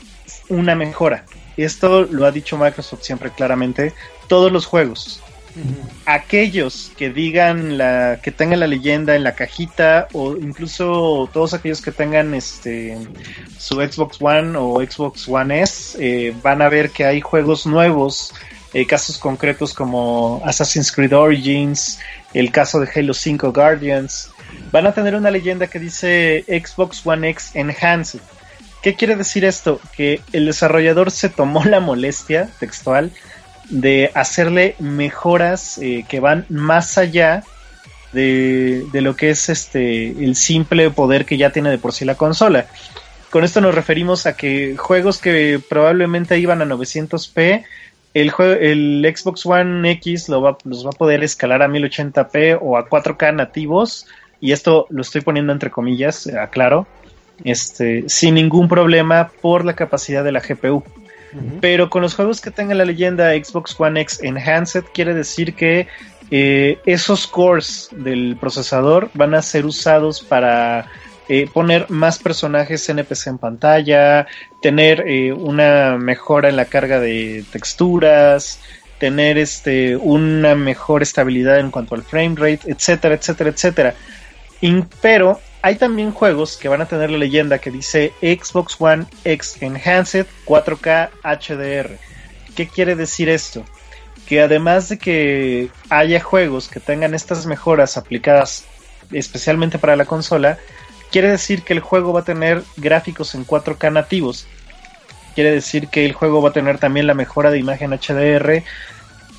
una mejora. Esto lo ha dicho Microsoft siempre claramente. Todos los juegos. Aquellos que digan la, que tengan la leyenda en la cajita, o incluso todos aquellos que tengan este su Xbox One o Xbox One S, eh, van a ver que hay juegos nuevos, eh, casos concretos como Assassin's Creed Origins, el caso de Halo 5 Guardians, van a tener una leyenda que dice Xbox One X Enhanced. ¿Qué quiere decir esto? Que el desarrollador se tomó la molestia textual de hacerle mejoras eh, que van más allá de, de, lo que es este el simple poder que ya tiene de por sí la consola. Con esto nos referimos a que juegos que probablemente iban a 900p, el, el Xbox One X lo va, los va a poder escalar a 1080p o a 4K nativos, y esto lo estoy poniendo entre comillas, eh, aclaro, este, sin ningún problema por la capacidad de la GPU. Pero con los juegos que tengan la leyenda Xbox One X Enhanced, quiere decir que eh, esos cores del procesador van a ser usados para eh, poner más personajes NPC en pantalla, tener eh, una mejora en la carga de texturas, tener este una mejor estabilidad en cuanto al frame rate, etcétera, etcétera, etcétera. Pero hay también juegos que van a tener la leyenda que dice Xbox One X Enhanced 4K HDR. ¿Qué quiere decir esto? Que además de que haya juegos que tengan estas mejoras aplicadas especialmente para la consola, quiere decir que el juego va a tener gráficos en 4K nativos. Quiere decir que el juego va a tener también la mejora de imagen HDR.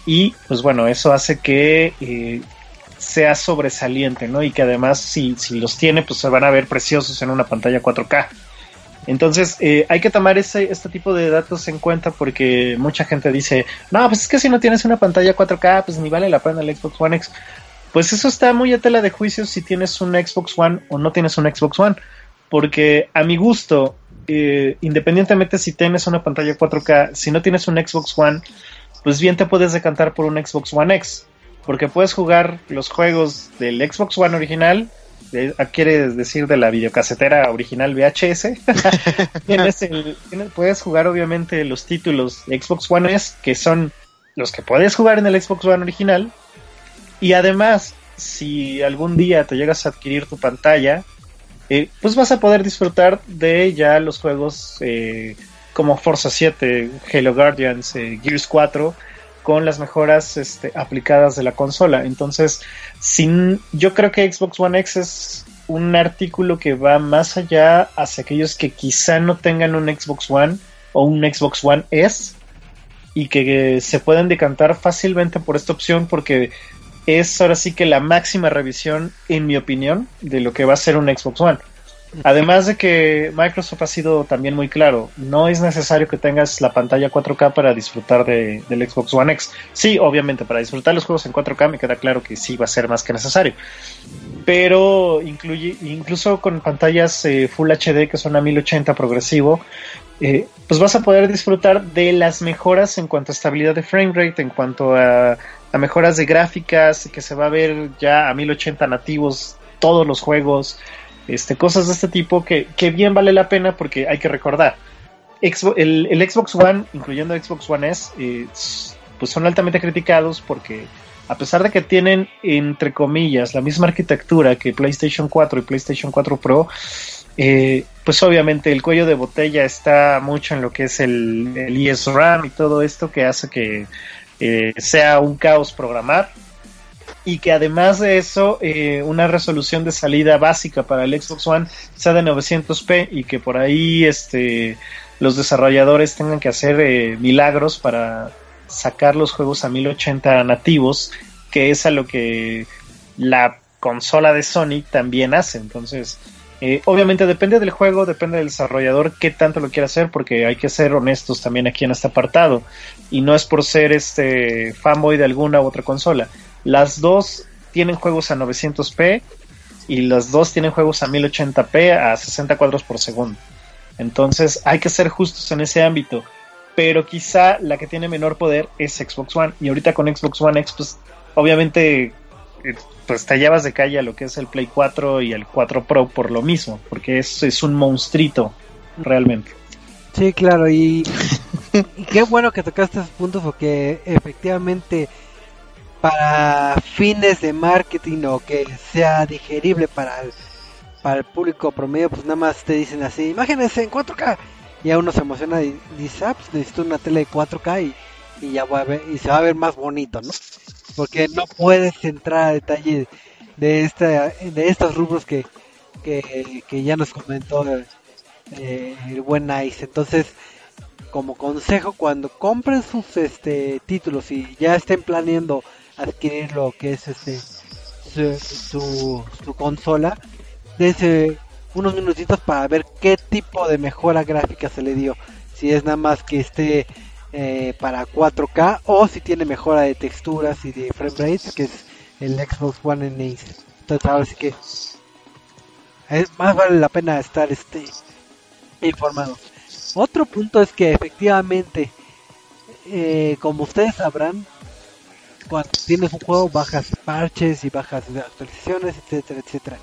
Y pues bueno, eso hace que eh, sea sobresaliente, ¿no? Y que además si, si los tiene, pues se van a ver preciosos en una pantalla 4K. Entonces, eh, hay que tomar ese, este tipo de datos en cuenta porque mucha gente dice, no, pues es que si no tienes una pantalla 4K, pues ni vale la pena el Xbox One X. Pues eso está muy a tela de juicio si tienes un Xbox One o no tienes un Xbox One. Porque a mi gusto, eh, independientemente si tienes una pantalla 4K, si no tienes un Xbox One, pues bien te puedes decantar por un Xbox One X porque puedes jugar los juegos del Xbox One original, ah, quiere decir de la videocasetera original VHS. puedes jugar obviamente los títulos Xbox One S, que son los que puedes jugar en el Xbox One original. Y además, si algún día te llegas a adquirir tu pantalla, eh, pues vas a poder disfrutar de ya los juegos eh, como Forza 7, Halo Guardians, eh, Gears 4 con las mejoras este, aplicadas de la consola. Entonces, sin, yo creo que Xbox One X es un artículo que va más allá hacia aquellos que quizá no tengan un Xbox One o un Xbox One S y que se pueden decantar fácilmente por esta opción porque es ahora sí que la máxima revisión, en mi opinión, de lo que va a ser un Xbox One. Además de que Microsoft ha sido también muy claro, no es necesario que tengas la pantalla 4K para disfrutar de, del Xbox One X. Sí, obviamente, para disfrutar los juegos en 4K me queda claro que sí va a ser más que necesario. Pero incluye, incluso con pantallas eh, Full HD que son a 1080 progresivo, eh, pues vas a poder disfrutar de las mejoras en cuanto a estabilidad de frame rate, en cuanto a, a mejoras de gráficas, que se va a ver ya a 1080 nativos todos los juegos este, cosas de este tipo que, bien vale la pena porque hay que recordar, el, Xbox One, incluyendo Xbox One S, eh, pues son altamente criticados porque a pesar de que tienen, entre comillas, la misma arquitectura que PlayStation 4 y PlayStation 4 Pro, eh, pues obviamente el cuello de botella está mucho en lo que es el, el ESRAM y todo esto que hace que eh, sea un caos programar y que además de eso eh, una resolución de salida básica para el Xbox One sea de 900p y que por ahí este los desarrolladores tengan que hacer eh, milagros para sacar los juegos a 1080 nativos que es a lo que la consola de Sony también hace entonces eh, obviamente depende del juego, depende del desarrollador qué tanto lo quiere hacer, porque hay que ser honestos también aquí en este apartado. Y no es por ser este fanboy de alguna u otra consola. Las dos tienen juegos a 900p y las dos tienen juegos a 1080p a 60 cuadros por segundo. Entonces hay que ser justos en ese ámbito. Pero quizá la que tiene menor poder es Xbox One. Y ahorita con Xbox One X, pues obviamente eh, pues te de calle a lo que es el Play 4 y el 4 Pro por lo mismo, porque es, es un monstruito realmente. Sí, claro, y, qué bueno que tocaste esos puntos porque efectivamente para fines de marketing o que sea digerible para el, para el público promedio, pues nada más te dicen así, imagínense en 4K. Y a uno se emociona y dice, ah, pues necesito una tele de 4K y, y ya va a ver, y se va a ver más bonito, ¿no? porque no puedes entrar a detalle de esta de estos rubros que, que, ya nos comentó eh, el buen Nice entonces como consejo cuando compren sus este títulos y ya estén planeando adquirir lo que es este su, su, consola dense unos minutitos para ver qué tipo de mejora gráfica se le dio. Si es nada más que esté eh, para 4K o si tiene mejora de texturas y de frame rates que es el Xbox One N entonces ahora sí que es más vale la pena estar este informado. Otro punto es que efectivamente eh, como ustedes sabrán cuando tienes un juego bajas parches y bajas actualizaciones etcétera etcétera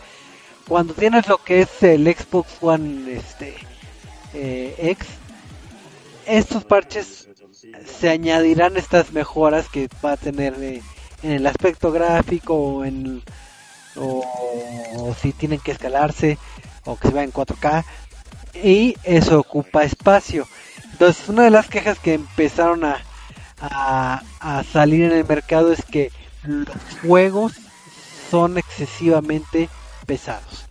cuando tienes lo que es el Xbox One este eh, X estos parches se añadirán estas mejoras que va a tener en el aspecto gráfico o, en, o, si tienen que escalarse o que se va en 4K y eso ocupa espacio. Entonces una de las quejas que empezaron a, a, salir en el mercado es que los juegos son excesivamente pesados.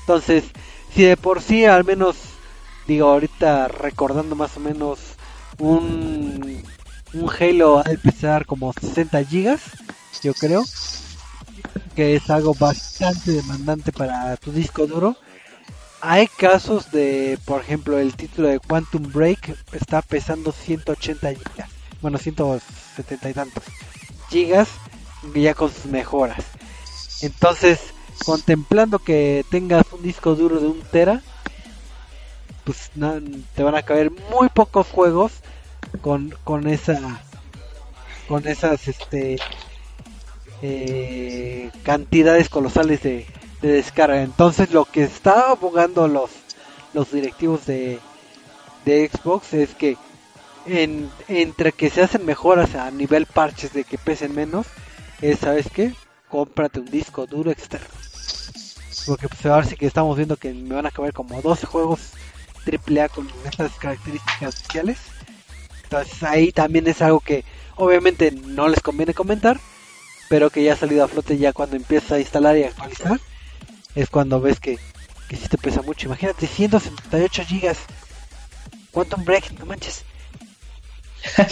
Entonces, si de por sí al menos digo ahorita recordando más o menos un, un Halo ha de pesar como 60 gigas, yo creo, que es algo bastante demandante para tu disco duro. Hay casos de, por ejemplo, el título de Quantum Break está pesando 180 gigas, bueno, 170 y tantos gigas, ya con sus mejoras. Entonces, contemplando que tengas un disco duro de un tera, pues te van a caber muy pocos juegos con, con esa con esas este eh, cantidades colosales de, descarga entonces lo que está abogando los los directivos de, de Xbox es que en, entre que se hacen mejoras a nivel parches de que pesen menos es sabes qué cómprate un disco duro externo porque pues ahora sí que estamos viendo que me van a caber como 12 juegos AAA con estas características especiales entonces ahí también es algo que obviamente no les conviene comentar, pero que ya ha salido a flote ya cuando empiezas a instalar y actualizar. Es cuando ves que, que sí te pesa mucho. Imagínate 178 gigas. Quantum Break, no manches.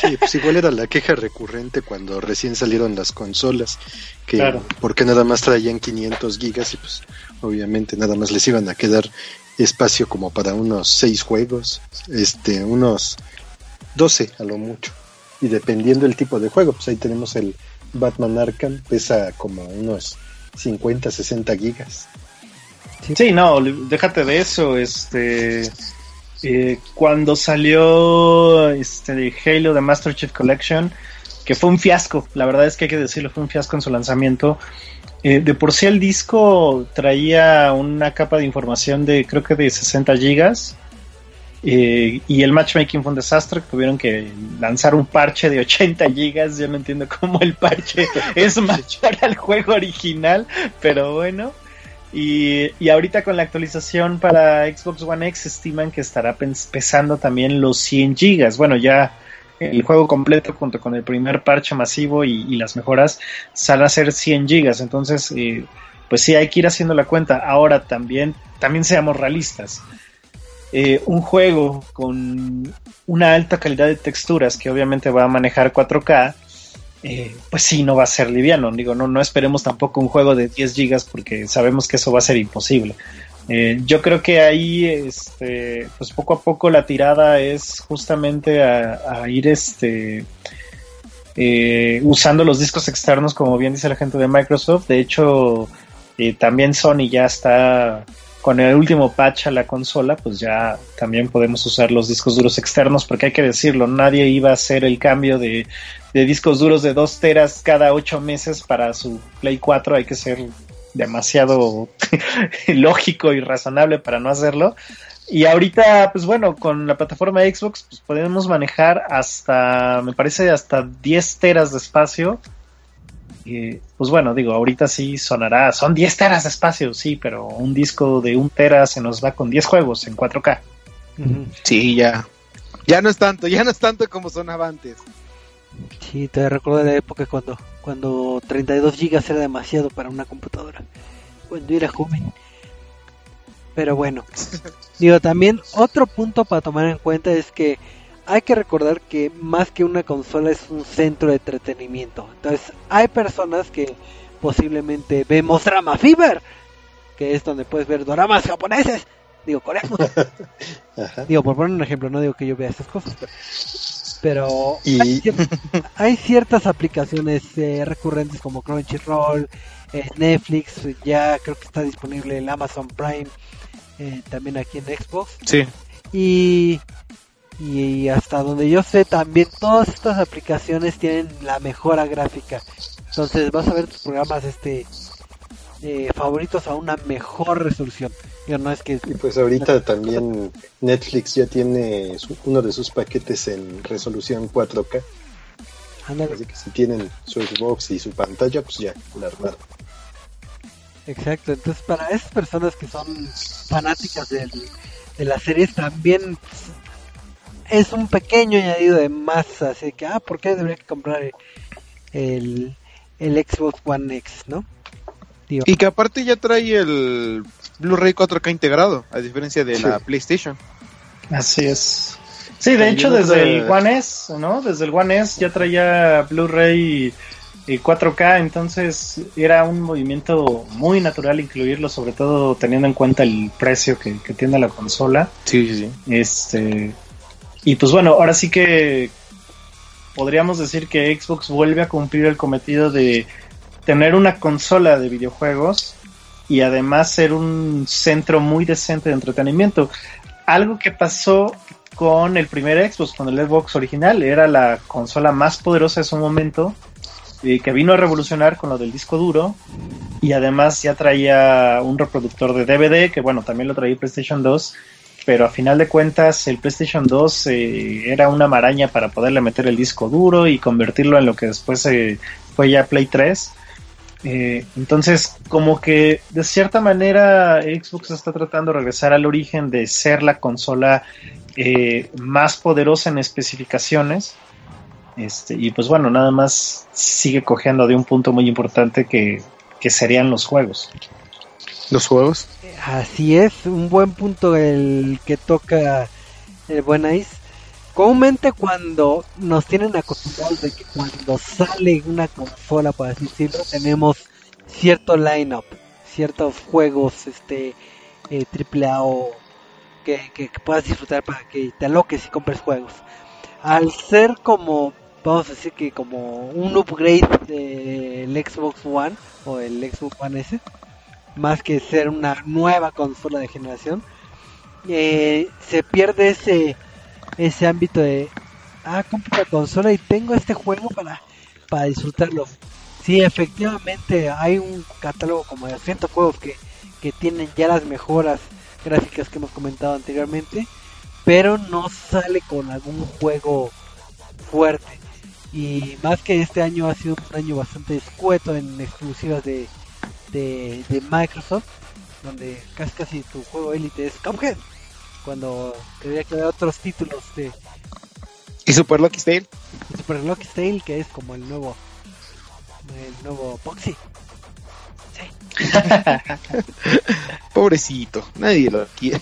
Sí, pues igual era la queja recurrente cuando recién salieron las consolas, que porque nada más traían 500 gigas y pues obviamente nada más les iban a quedar espacio como para unos 6 juegos, este, unos 12 a lo mucho. Y dependiendo del tipo de juego, pues ahí tenemos el Batman Arkham, pesa como unos 50, 60 gigas. Sí, no, déjate de eso, este... Eh, cuando salió este Halo de Master Chief Collection, que fue un fiasco, la verdad es que hay que decirlo, fue un fiasco en su lanzamiento. Eh, de por sí el disco traía una capa de información de creo que de 60 gigas eh, y el matchmaking fue un desastre, tuvieron que lanzar un parche de 80 gigas, yo no entiendo cómo el parche es mayor al juego original, pero bueno. Y, y, ahorita con la actualización para Xbox One X estiman que estará pesando también los 100 gigas. Bueno, ya el juego completo junto con el primer parche masivo y, las mejoras sale a ser 100 gigas. Entonces, eh, pues sí, hay que ir haciendo la cuenta. Ahora también, también seamos realistas. Eh, un juego con una alta calidad de texturas que obviamente va a manejar 4K, eh, pues sí, no va a ser liviano. Digo, no, no esperemos tampoco un juego de 10 gigas porque sabemos que eso va a ser imposible. Eh, yo creo que ahí, este, pues poco a poco la tirada es justamente a, ir, este, eh, usando los discos externos, como bien dice la gente de Microsoft. De hecho, también Sony ya está con el último patch a la consola, pues ya también podemos usar los discos duros externos, porque hay que decirlo, nadie iba a hacer el cambio de, de discos duros de 2 teras cada 8 meses para su Play 4, hay que ser demasiado lógico y razonable para no hacerlo. Y ahorita, pues bueno, con la plataforma de Xbox, pues podemos manejar hasta, me parece, hasta 10 teras de espacio. Y, pues bueno, digo, ahorita sí sonará, son 10 teras de espacio, sí, pero un disco de 1 tera se nos va con 10 juegos en 4K. Ujú. Sí, ya. Ya no es tanto, ya no es tanto como sonaba antes. Sí, te recuerdo de la época cuando, cuando 32 gigas era demasiado para una computadora. Cuando era joven. Pero bueno, digo, también otro punto para tomar en cuenta es que hay que recordar que más que una consola es un centro de entretenimiento. Entonces, hay personas que posiblemente vemos Drama Fever, que es donde puedes ver doramas japoneses, digo coreanos. Digo, por poner un ejemplo, no digo que yo vea estas cosas, pero, pero Y- hay, cier- hay ciertas aplicaciones eh, recurrentes como Crunchyroll, eh, Netflix, ya creo que está disponible el Amazon Prime, eh, también aquí en Xbox. Sí. Y, y hasta donde yo sé, también todas estas aplicaciones tienen la mejora gráfica. Entonces vas a ver tus programas este eh, favoritos a una mejor resolución. No es que Y pues ahorita también Netflix ya tiene su- uno de sus paquetes en resolución 4K. ándale, Así que si tienen su Xbox y su pantalla, pues ya, la armaron. Exacto, entonces para esas personas que son fanáticas del- de las series también pues, es un pequeño añadido de más, así que, ah, ¿por qué debería que comprar el, el Xbox One X, no? Digo, Y que aparte ya trae el Blu-ray 4K integrado, a diferencia de Sí. la PlayStation. Así es. Sí, de hecho, desde el One S, ¿no? Desde el One S ya traía Blu-ray y 4K, entonces era un movimiento muy natural incluirlo, sobre todo teniendo en cuenta el precio que, que tiene la consola. Sí, sí, sí. Este, y pues bueno, ahora sí que podríamos decir que Xbox vuelve a cumplir el cometido de tener una consola de videojuegos y además ser un centro muy decente de entretenimiento. Algo que pasó con el primer Xbox, con el Xbox original, era la consola más poderosa de su momento, eh, que vino a revolucionar con lo del disco duro y además ya traía un reproductor de DVD, que bueno, también lo traía PlayStation 2, pero a final de cuentas el PlayStation 2 eh, era una maraña para poderle meter el disco duro y convertirlo en lo que después eh, fue ya Play 3. Eh, entonces, como que de cierta manera Xbox está tratando de regresar al origen de ser la consola eh, más poderosa en especificaciones. Este, y pues bueno, nada más sigue cojeando de un punto muy importante que, que serían los juegos. Los juegos. Así es, un buen punto el que toca el buen Ice. Comúnmente cuando nos tienen acostumbrados de que cuando sale una consola, por así decirlo, tenemos cierto lineup, ciertos juegos, este, eh, A o que, que, que puedas disfrutar para que te aloques y compres juegos. Al ser como, vamos a decir que como un upgrade del Xbox One o el Xbox One S, más que ser una nueva consola de generación, eh, se pierde ese ese ámbito de ah compro la consola y tengo este juego para para disfrutarlo. Sí, efectivamente hay un catálogo como de 200 juegos que, que tienen ya las mejoras gráficas que hemos comentado anteriormente, pero no sale con algún juego fuerte. Y más que este año ha sido un año bastante escueto en exclusivas de, de, de Microsoft, donde casi casi tu juego élite es Cuphead, cuando tendría que haber otros títulos de, ¿Y Super Lucky Tale? Super Lucky Tale, que es como el nuevo, el nuevo Boxy. Pobrecito, nadie lo quiere.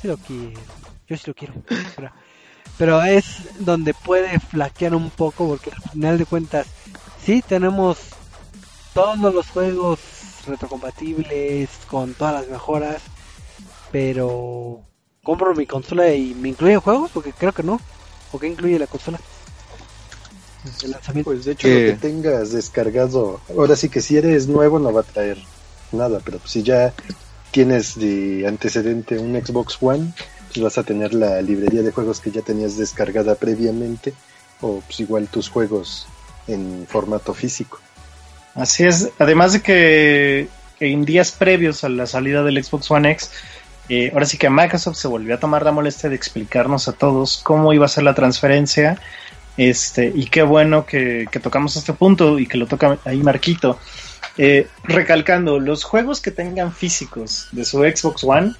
Sí lo quiero, yo sí lo quiero. Pero, pero es donde puede flaquear un poco porque al final de cuentas sí tenemos todos los juegos retrocompatibles con todas las mejoras, pero compro mi consola y me incluye juegos porque creo que no. ¿O qué incluye la consola? El lanzamiento. Pues de hecho, lo que tengas descargado, ahora sí que si eres nuevo no va a traer nada, pero si ya tienes de antecedente un Xbox One, pues vas a tener la librería de juegos que ya tenías descargada previamente, o pues igual tus juegos en formato físico. Así es, además de que en días previos a la salida del Xbox One X, eh, ahora sí que Microsoft se volvió a tomar la molestia de explicarnos a todos cómo iba a ser la transferencia. Este, y qué bueno que, tocamos este punto y que lo toca ahí Marquito. Eh, recalcando, los juegos que tengan físicos de su Xbox One,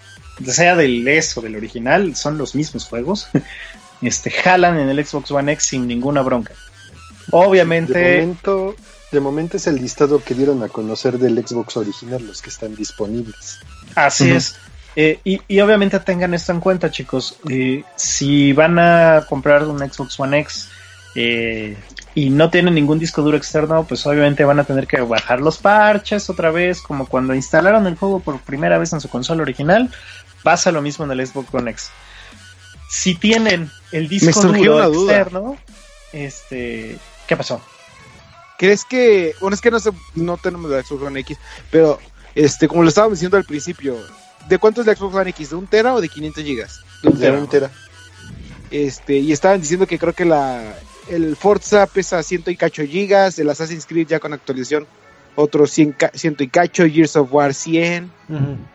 sea del S o del original, son los mismos juegos. Este, jalan en el Xbox One X sin ninguna bronca. Obviamente. De momento, de momento es el listado que dieron a conocer del Xbox original, los que están disponibles. Así es. Eh, y, obviamente tengan esto en cuenta, chicos. Eh, si van a comprar un Xbox One X eh, y no tienen ningún disco duro externo, pues obviamente van a tener que bajar los parches otra vez, como cuando instalaron el juego por primera vez en su consola original. Pasa lo mismo en el Xbox One X. Si tienen el disco duro externo, este, ¿qué pasó? ¿Crees que, bueno, es que no sé, no tenemos la Xbox One X, pero este, como lo estábamos diciendo al principio, ¿De cuánto es la Xbox One X? ¿De un tera o de 500 gigas? De un tera. Este, y estaban diciendo que creo que la el Forza pesa 100 y cacho gigas, el Assassin's Creed ya con actualización otros 100, y cacho, Gears of War 100.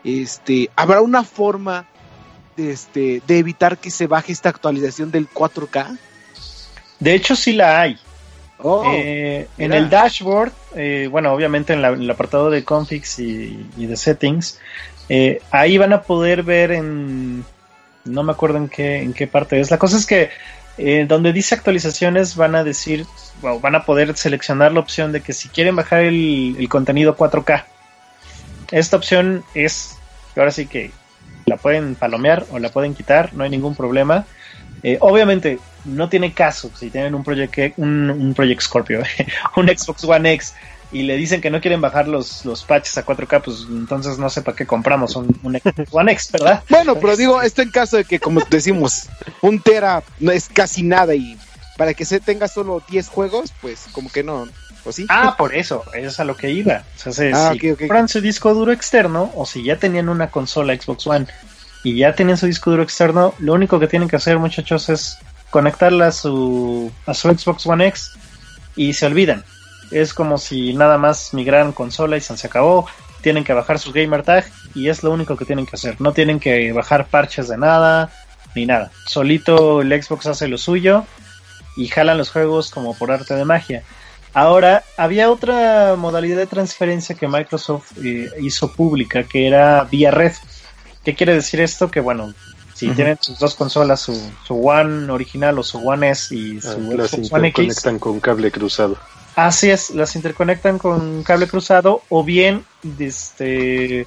Este, ¿habrá una forma de, este, de evitar que se baje esta actualización del 4K? De hecho, sí la hay. Oh, eh, en el dashboard, eh, bueno, obviamente en, el apartado de configs y, y de settings, eh, ahí van a poder ver en... No me acuerdo en qué, en qué parte es. La cosa es que eh, donde dice actualizaciones van a decir, van a poder seleccionar la opción de que si quieren bajar el, contenido 4K. Esta opción es, ahora sí que la pueden palomear o la pueden quitar, no hay ningún problema. Eh, obviamente no tiene caso si tienen un Project, un, un Project Scorpio, un Xbox One X y le dicen que no quieren bajar los, los patches a 4K, pues entonces no sé para qué compramos un, un One X, ¿verdad? Bueno, pero digo, esto en caso de que, como decimos, un Tera no es casi nada y para que se tenga solo 10 juegos, pues como que no, ¿o sí? Ah, por eso, eso es a lo que iba. O sea, ah, si compran su disco duro externo o si ya tenían una consola Xbox One y ya tenían su disco duro externo, lo único que tienen que hacer, muchachos, es conectarla a su, a su Xbox One X y se olvidan es como si nada más migraran consola y se acabó. Tienen que bajar su gamer tag y es lo único que tienen que hacer. No tienen que bajar parches de nada ni nada. Solito el Xbox hace lo suyo y jalan los juegos como por arte de magia. Ahora, había otra modalidad de transferencia que Microsoft eh, hizo pública, que era vía red. ¿Qué quiere decir esto? Que bueno, si tienen sus dos consolas, su, One original o su One S y su ah, Xbox One X, conectan con cable cruzado. Así es, las interconectan con cable cruzado o bien este,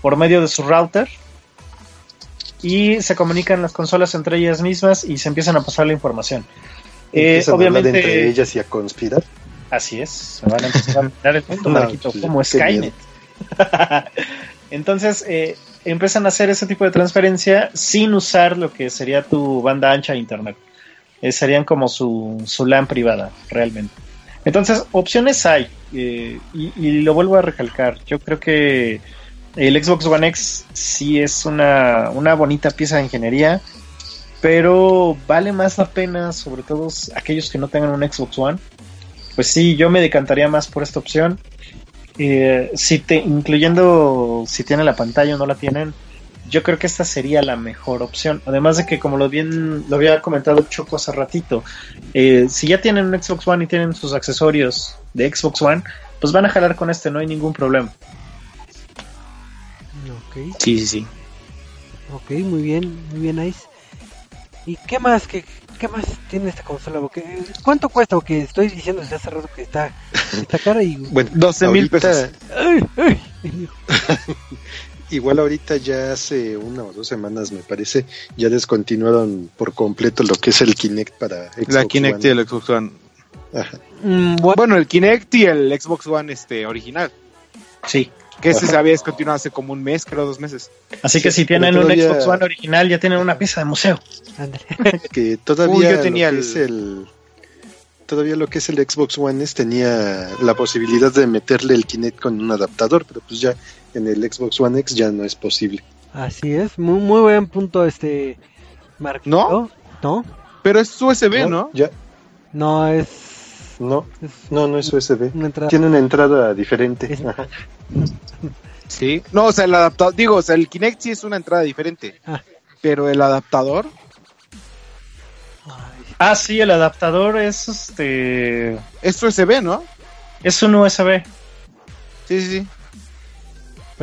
por medio de su router y se comunican las consolas entre ellas mismas y se empiezan a pasar la información. Eh, obviamente entre ellas y a conspirar. Así es, se van a empezar a mirar el punto, Marquito, pues, como Skynet. Entonces, eh, empiezan a hacer ese tipo de transferencia sin usar lo que sería tu banda ancha de internet. Eh, serían como su, su LAN privada, realmente. Entonces, opciones hay, eh, y, lo vuelvo a recalcar, yo creo que el Xbox One X sí es una, una bonita pieza de ingeniería, pero vale más la pena, sobre todo aquellos que no tengan un Xbox One. Pues sí, yo me decantaría más por esta opción. Eh, si te, incluyendo si tiene la pantalla o no la tienen, yo creo que esta sería la mejor opción. Además de que, como lo bien lo había comentado Choco hace ratito, eh, si ya tienen un Xbox One y tienen sus accesorios de Xbox One, pues van a jalar con este, no hay ningún problema. Ok. Sí, sí, sí. Ok, muy bien, muy bien, Ice. ¿Y qué más? ¿Qué, qué más tiene esta consola? Porque, ¿Cuánto cuesta? Porque estoy diciendo desde hace rato que está, está cara y... Bueno, 12 mil pesos. Ay, ay. Igual ahorita ya hace una o dos semanas, me parece, ya descontinuaron por completo lo que es el Kinect para Xbox La Kinect y One. el Xbox One. Ajá. Mm, bueno, el Kinect y el Xbox One este original. Sí. Que ese se había descontinuado hace como un mes, creo, dos meses. Así que Sí, si tienen un todavía- Xbox One original, ya tienen una pieza de museo. Que todavía Uy, yo tenía lo que el- es el todavía lo que es el Xbox One es tenía la posibilidad de meterle el Kinect con un adaptador, pero pues ya en el Xbox One X ya no es posible. Así es, muy, muy buen punto este Marquito. ¿No? Pero es USB, ¿no? Ya, No, es, no, es no, no es USB. una entrada. Tiene una entrada diferente. Es- Ajá. Sí. No, o sea, el adaptador, digo, o sea, el Kinect sí es una entrada diferente. Ah. Pero el adaptador, Ay, Ah, sí, el adaptador es este. es USB, ¿no? Es un USB. Sí, sí, sí.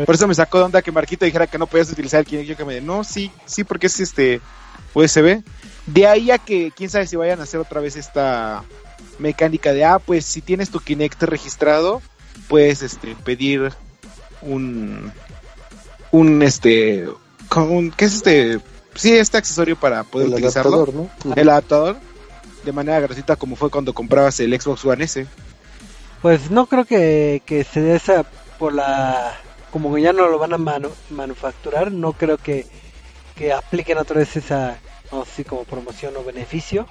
Por eso me sacó de onda que Marquito dijera que no podías utilizar el Kinect. Yo que me no, sí, sí, porque es este USB. De ahí a que, quién sabe si vayan a hacer otra vez esta mecánica de, ah, pues si tienes tu Kinect registrado, puedes este, pedir un, un, este, un, ¿qué es este? Sí, este accesorio para poder El utilizarlo. adaptador, ¿no? El adaptador, de manera gratuita como fue cuando comprabas el Xbox One S. Pues no creo que, que se dé esa por la... Como que ya no lo van a manu- manufacturar, no creo que, que apliquen otra vez esa, a decir, como promoción o beneficio.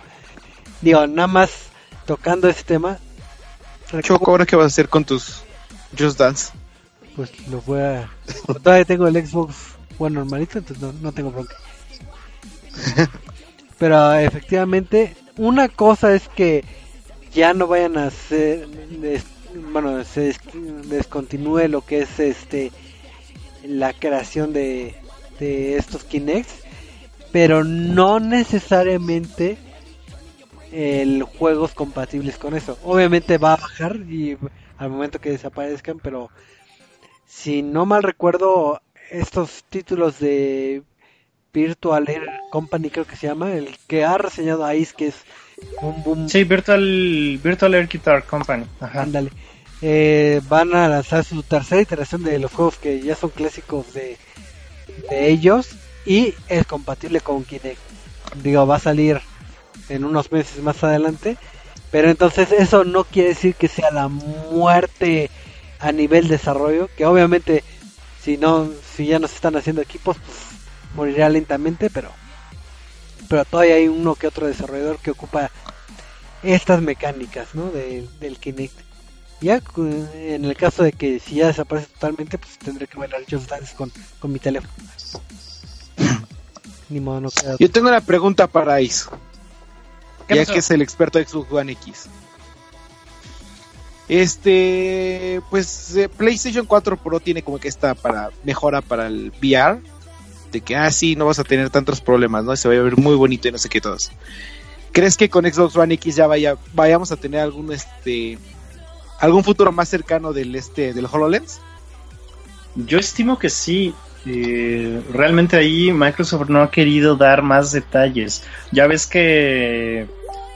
Digo, nada más tocando ese tema, Choco, ¿ahora qué vas a hacer con tus Just Dance? pues lo voy a... Todavía tengo el Xbox One normalito, entonces no, no tengo bronca. Pero efectivamente, una cosa es que ya no vayan a hacer, des- bueno, se des- descontinúe lo que es este la creación de, de estos Kinects, pero no necesariamente el juegos compatibles con eso. Obviamente va a bajar y al momento que desaparezcan, pero si no mal recuerdo, estos títulos de Virtual Air Company creo que se llama, el que ha reseñado a Ice, que es un boom, Sí, Virtual, Virtual Air Guitar Company. Ajá. ándale, eh, van a lanzar su tercera iteración de los juegos que ya son clásicos de, de ellos y es compatible con Kinect. Digo, va a salir en unos meses más adelante, pero entonces eso no quiere decir que sea la muerte a nivel desarrollo, que obviamente si no, si ya no se están haciendo equipos, pues morirá lentamente, pero pero todavía hay uno que otro desarrollador que ocupa estas mecánicas, ¿no? De- del Kinect. Ya en el caso de que si ya desaparece totalmente, pues tendré que bailar Just Dance con, con mi teléfono. Ni modo, no queda. Yo tengo una pregunta para ¿Qué ya pasó? que es el experto de Xbox One X. Este, pues eh, PlayStation 4 Pro tiene como que esta para mejora para el VR, de que ah sí, no vas a tener tantos problemas, ¿no? Se va a ver muy bonito y no sé qué todos. ¿Crees que con Xbox One X ya vaya vayamos a tener algún este algún futuro más cercano del este del HoloLens? Yo estimo que sí. Eh, realmente ahí Microsoft no ha querido dar más detalles. Ya ves que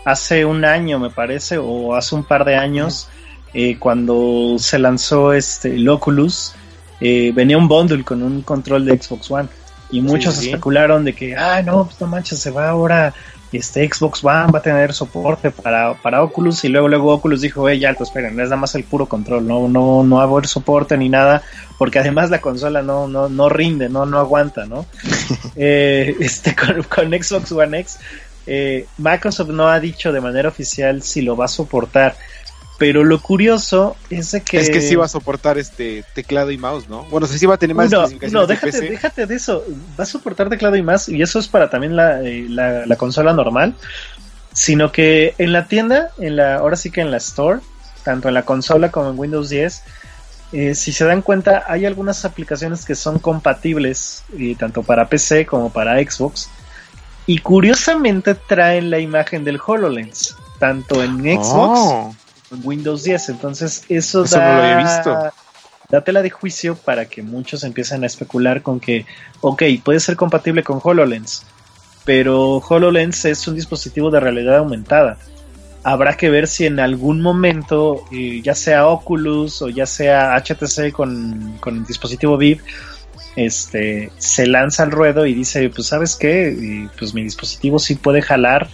hace un año, me parece, o hace un par de años, eh, cuando se lanzó este el Oculus, eh, venía un bundle con un control de Xbox One. Y muchos sí. especularon de que, ah, no, pues no manches, se va ahora este Xbox One va a tener soporte para, para Oculus y luego luego Oculus dijo, eh, ya alto, esperen, es nada más el puro control, no, no, no va a haber soporte ni nada, porque además la consola no, no, no rinde, no, no aguanta, ¿no? Eh, este, con, con Xbox One X, eh, Microsoft no ha dicho de manera oficial si lo va a soportar, pero lo curioso es de que... Es que sí va a soportar este teclado y mouse, ¿no? Bueno, sí va a tener más No, especificaciones no, de déjate, PC. déjate de eso. Va a soportar teclado y más, y eso es para también la, eh, la, la consola normal. Sino que en la tienda, en la, ahora sí que en la store, tanto en la consola como en Windows 10, eh, si se dan cuenta, hay algunas aplicaciones que son compatibles, eh, tanto para PC como para Xbox. Y curiosamente traen la imagen del HoloLens, tanto en Xbox Oh. Windows 10. Entonces, eso, Eso da, no lo había visto. da tela de juicio para que muchos empiecen a especular con que, ok, puede ser compatible con HoloLens, pero HoloLens es un dispositivo de realidad aumentada. Habrá que ver si en algún momento, eh, ya sea Oculus o ya sea HTC con, con el dispositivo Vive, este, se lanza al ruedo y dice, pues sabes qué, Y, pues mi dispositivo sí puede jalar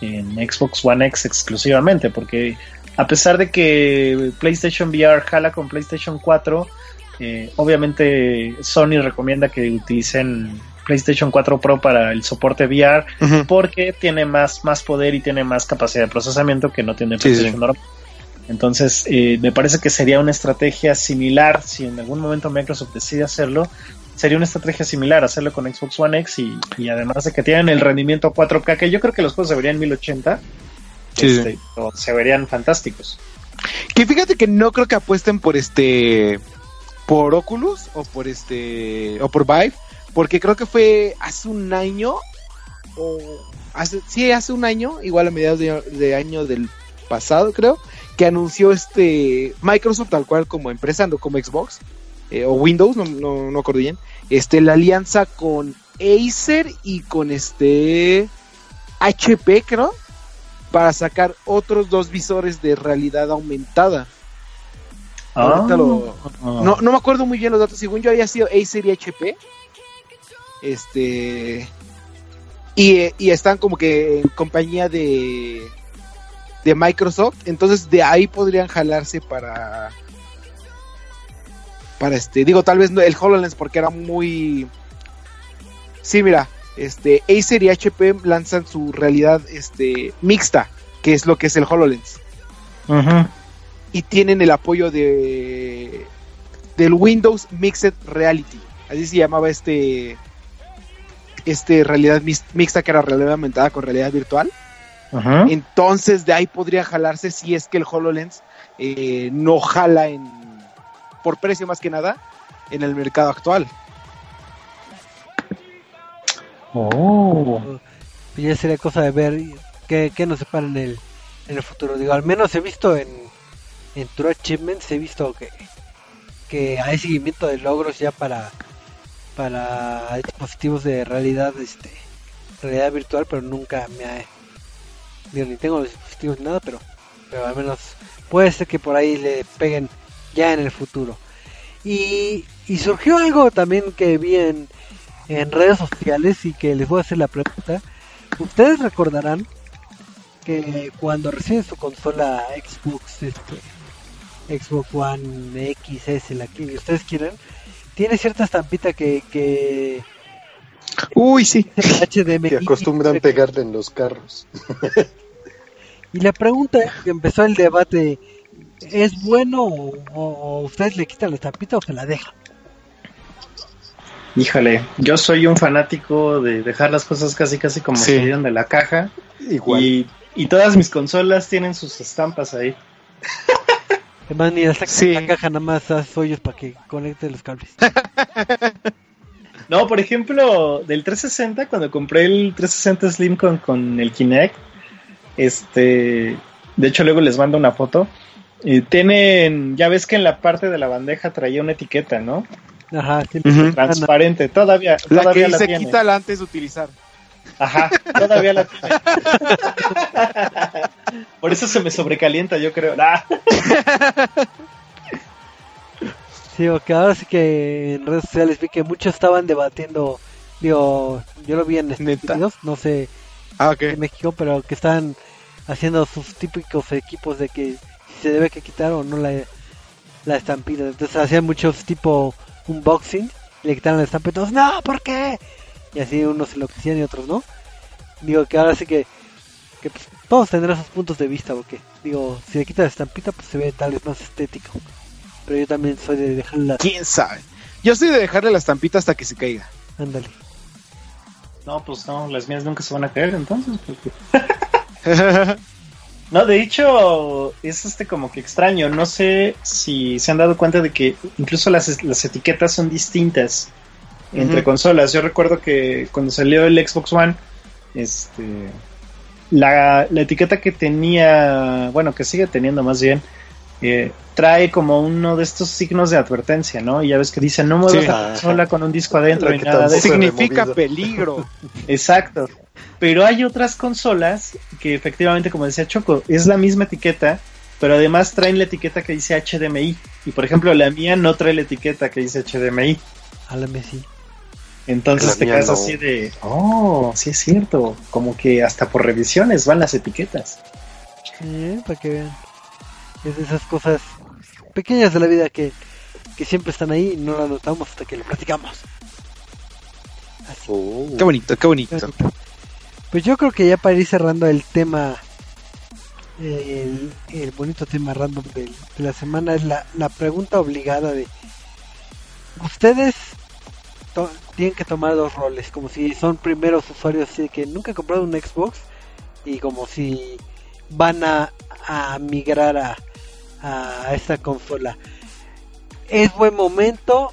en Xbox One X exclusivamente, porque a pesar de que PlayStation VR jala con PlayStation 4, eh, obviamente Sony recomienda que utilicen PlayStation 4 Pro para el soporte VR porque tiene más, más poder y tiene más capacidad de procesamiento que no tiene Sí, PlayStation sí. normal. Entonces, eh, me parece que sería una estrategia similar, si en algún momento Microsoft decide hacerlo, sería una estrategia similar hacerlo con Xbox One X y, y además de que tienen el rendimiento 4K, que yo creo que los juegos se verían en 1080, Sí, este, se verían fantásticos. Que fíjate que no creo que apuesten por este por Oculus o por este o por Vive, porque creo que fue hace un año o hace sí, hace un año, igual a mediados de, de año del pasado, creo, que anunció este Microsoft tal cual como empresa, no como Xbox eh, o Windows, no no no acuerdo bien, este la alianza con Acer y con este HP, creo, para sacar otros dos visores de realidad aumentada. Ahorita lo- Ah. No, no me acuerdo muy bien los datos. Según yo había sido Acer y HP. Este. Y, y están como que en compañía de. De Microsoft. Entonces de ahí podrían jalarse para. Para este. Digo, tal vez no, el HoloLens porque era muy. Sí, mira. Este. Acer y HP lanzan su realidad este, mixta. Que es lo que es el HoloLens y tienen el apoyo de del Windows Mixed Reality. Así se llamaba este este realidad mixta que era realidad aumentada con realidad virtual. Entonces de ahí podría jalarse si es que el HoloLens eh, no jala en por precio más que nada en el mercado actual. Oh. Pues ya sería cosa de ver qué, qué nos separa en el, en el futuro. Digo, al menos he visto en, en True Achievements, he visto que, que hay seguimiento de logros ya para, para dispositivos de realidad este realidad virtual, pero nunca me ha... Digo, ni tengo dispositivos ni nada, pero, pero al menos puede ser que por ahí le peguen ya en el futuro. Y, y surgió algo también que vi en, en redes sociales y que les voy a hacer la pregunta. Ustedes recordarán que cuando reciben su consola Xbox, este, Xbox One X, S, la que ustedes quieran, tiene cierta estampita que, que Uy, sí. HDMI. Que acostumbran pegarle en los carros. Y la pregunta que empezó el debate, ¿es bueno o, o ustedes le quitan la estampita o se la dejan? Híjole, yo soy un fanático de dejar las cosas casi casi como Sí. salieron de la caja Igual. y, y todas mis consolas tienen sus estampas ahí. Además, ni hasta Sí. la caja nada más hace hoyos para que conecte los cables. No, por ejemplo, del 360, cuando compré el 360 Slim con, con el Kinect, este, de hecho luego les mando una foto, y tienen, ya ves que en la parte de la bandeja traía una etiqueta, ¿no? Ajá, sí, Ujú. Transparente, todavía, La todavía que la se tiene. quita la antes de utilizar. Ajá, todavía la tiene. Por eso se me sobrecalienta, yo creo. Sí, porque ahora sí que en redes sociales vi que muchos estaban debatiendo, digo, yo lo vi en Estados. Unidos, no sé Ah, ok. en México, pero que estaban haciendo sus típicos equipos de que si se debe que quitar o no la, la estampita. Entonces hacían muchos tipo unboxing, y le quitaron la estampita y todos, no, ¿por qué? Y así unos se lo y otros no. Digo que ahora sí que, que pues, todos tendrán sus puntos de vista, porque digo, si le quitas la estampita pues se ve tal vez más estético. Pero yo también soy de dejarla, ¿Quién sabe? Yo soy de dejarle la estampita hasta que se caiga. ándale. No, pues no, las mías nunca se van a caer entonces. porque- No, de hecho, es este como que extraño. No sé si se han dado cuenta de que incluso las, las etiquetas son distintas entre consolas. Yo recuerdo que cuando salió el Xbox One, este, la, la etiqueta que tenía, bueno, que sigue teniendo más bien, eh, trae como uno de estos signos de advertencia, ¿no? Y ya ves que dice no muevas Sí. la consola con un disco adentro y que nada de Significa removido. peligro. Exacto. Pero hay otras consolas que efectivamente, como decía Choco, es la misma etiqueta, pero además traen la etiqueta que dice HDMI. Y por ejemplo, la mía no trae la etiqueta que dice HDMI. A la Messi. Entonces La te quedas no. así de, oh, sí es cierto. Como que hasta por revisiones van las etiquetas. Eh, para que vean. Es de esas cosas pequeñas de la vida que, que siempre están ahí y no las notamos hasta que lo platicamos. Así. Oh. Qué bonito, qué bonito. Pues yo creo que ya para ir cerrando el tema, el, bonito tema random del- de, la semana es la, la pregunta obligada de ustedes tienen que tomar dos roles, como si son primeros usuarios así de que nunca han comprado un Xbox y como si van a, a migrar a, a esta consola. ¿Es buen momento?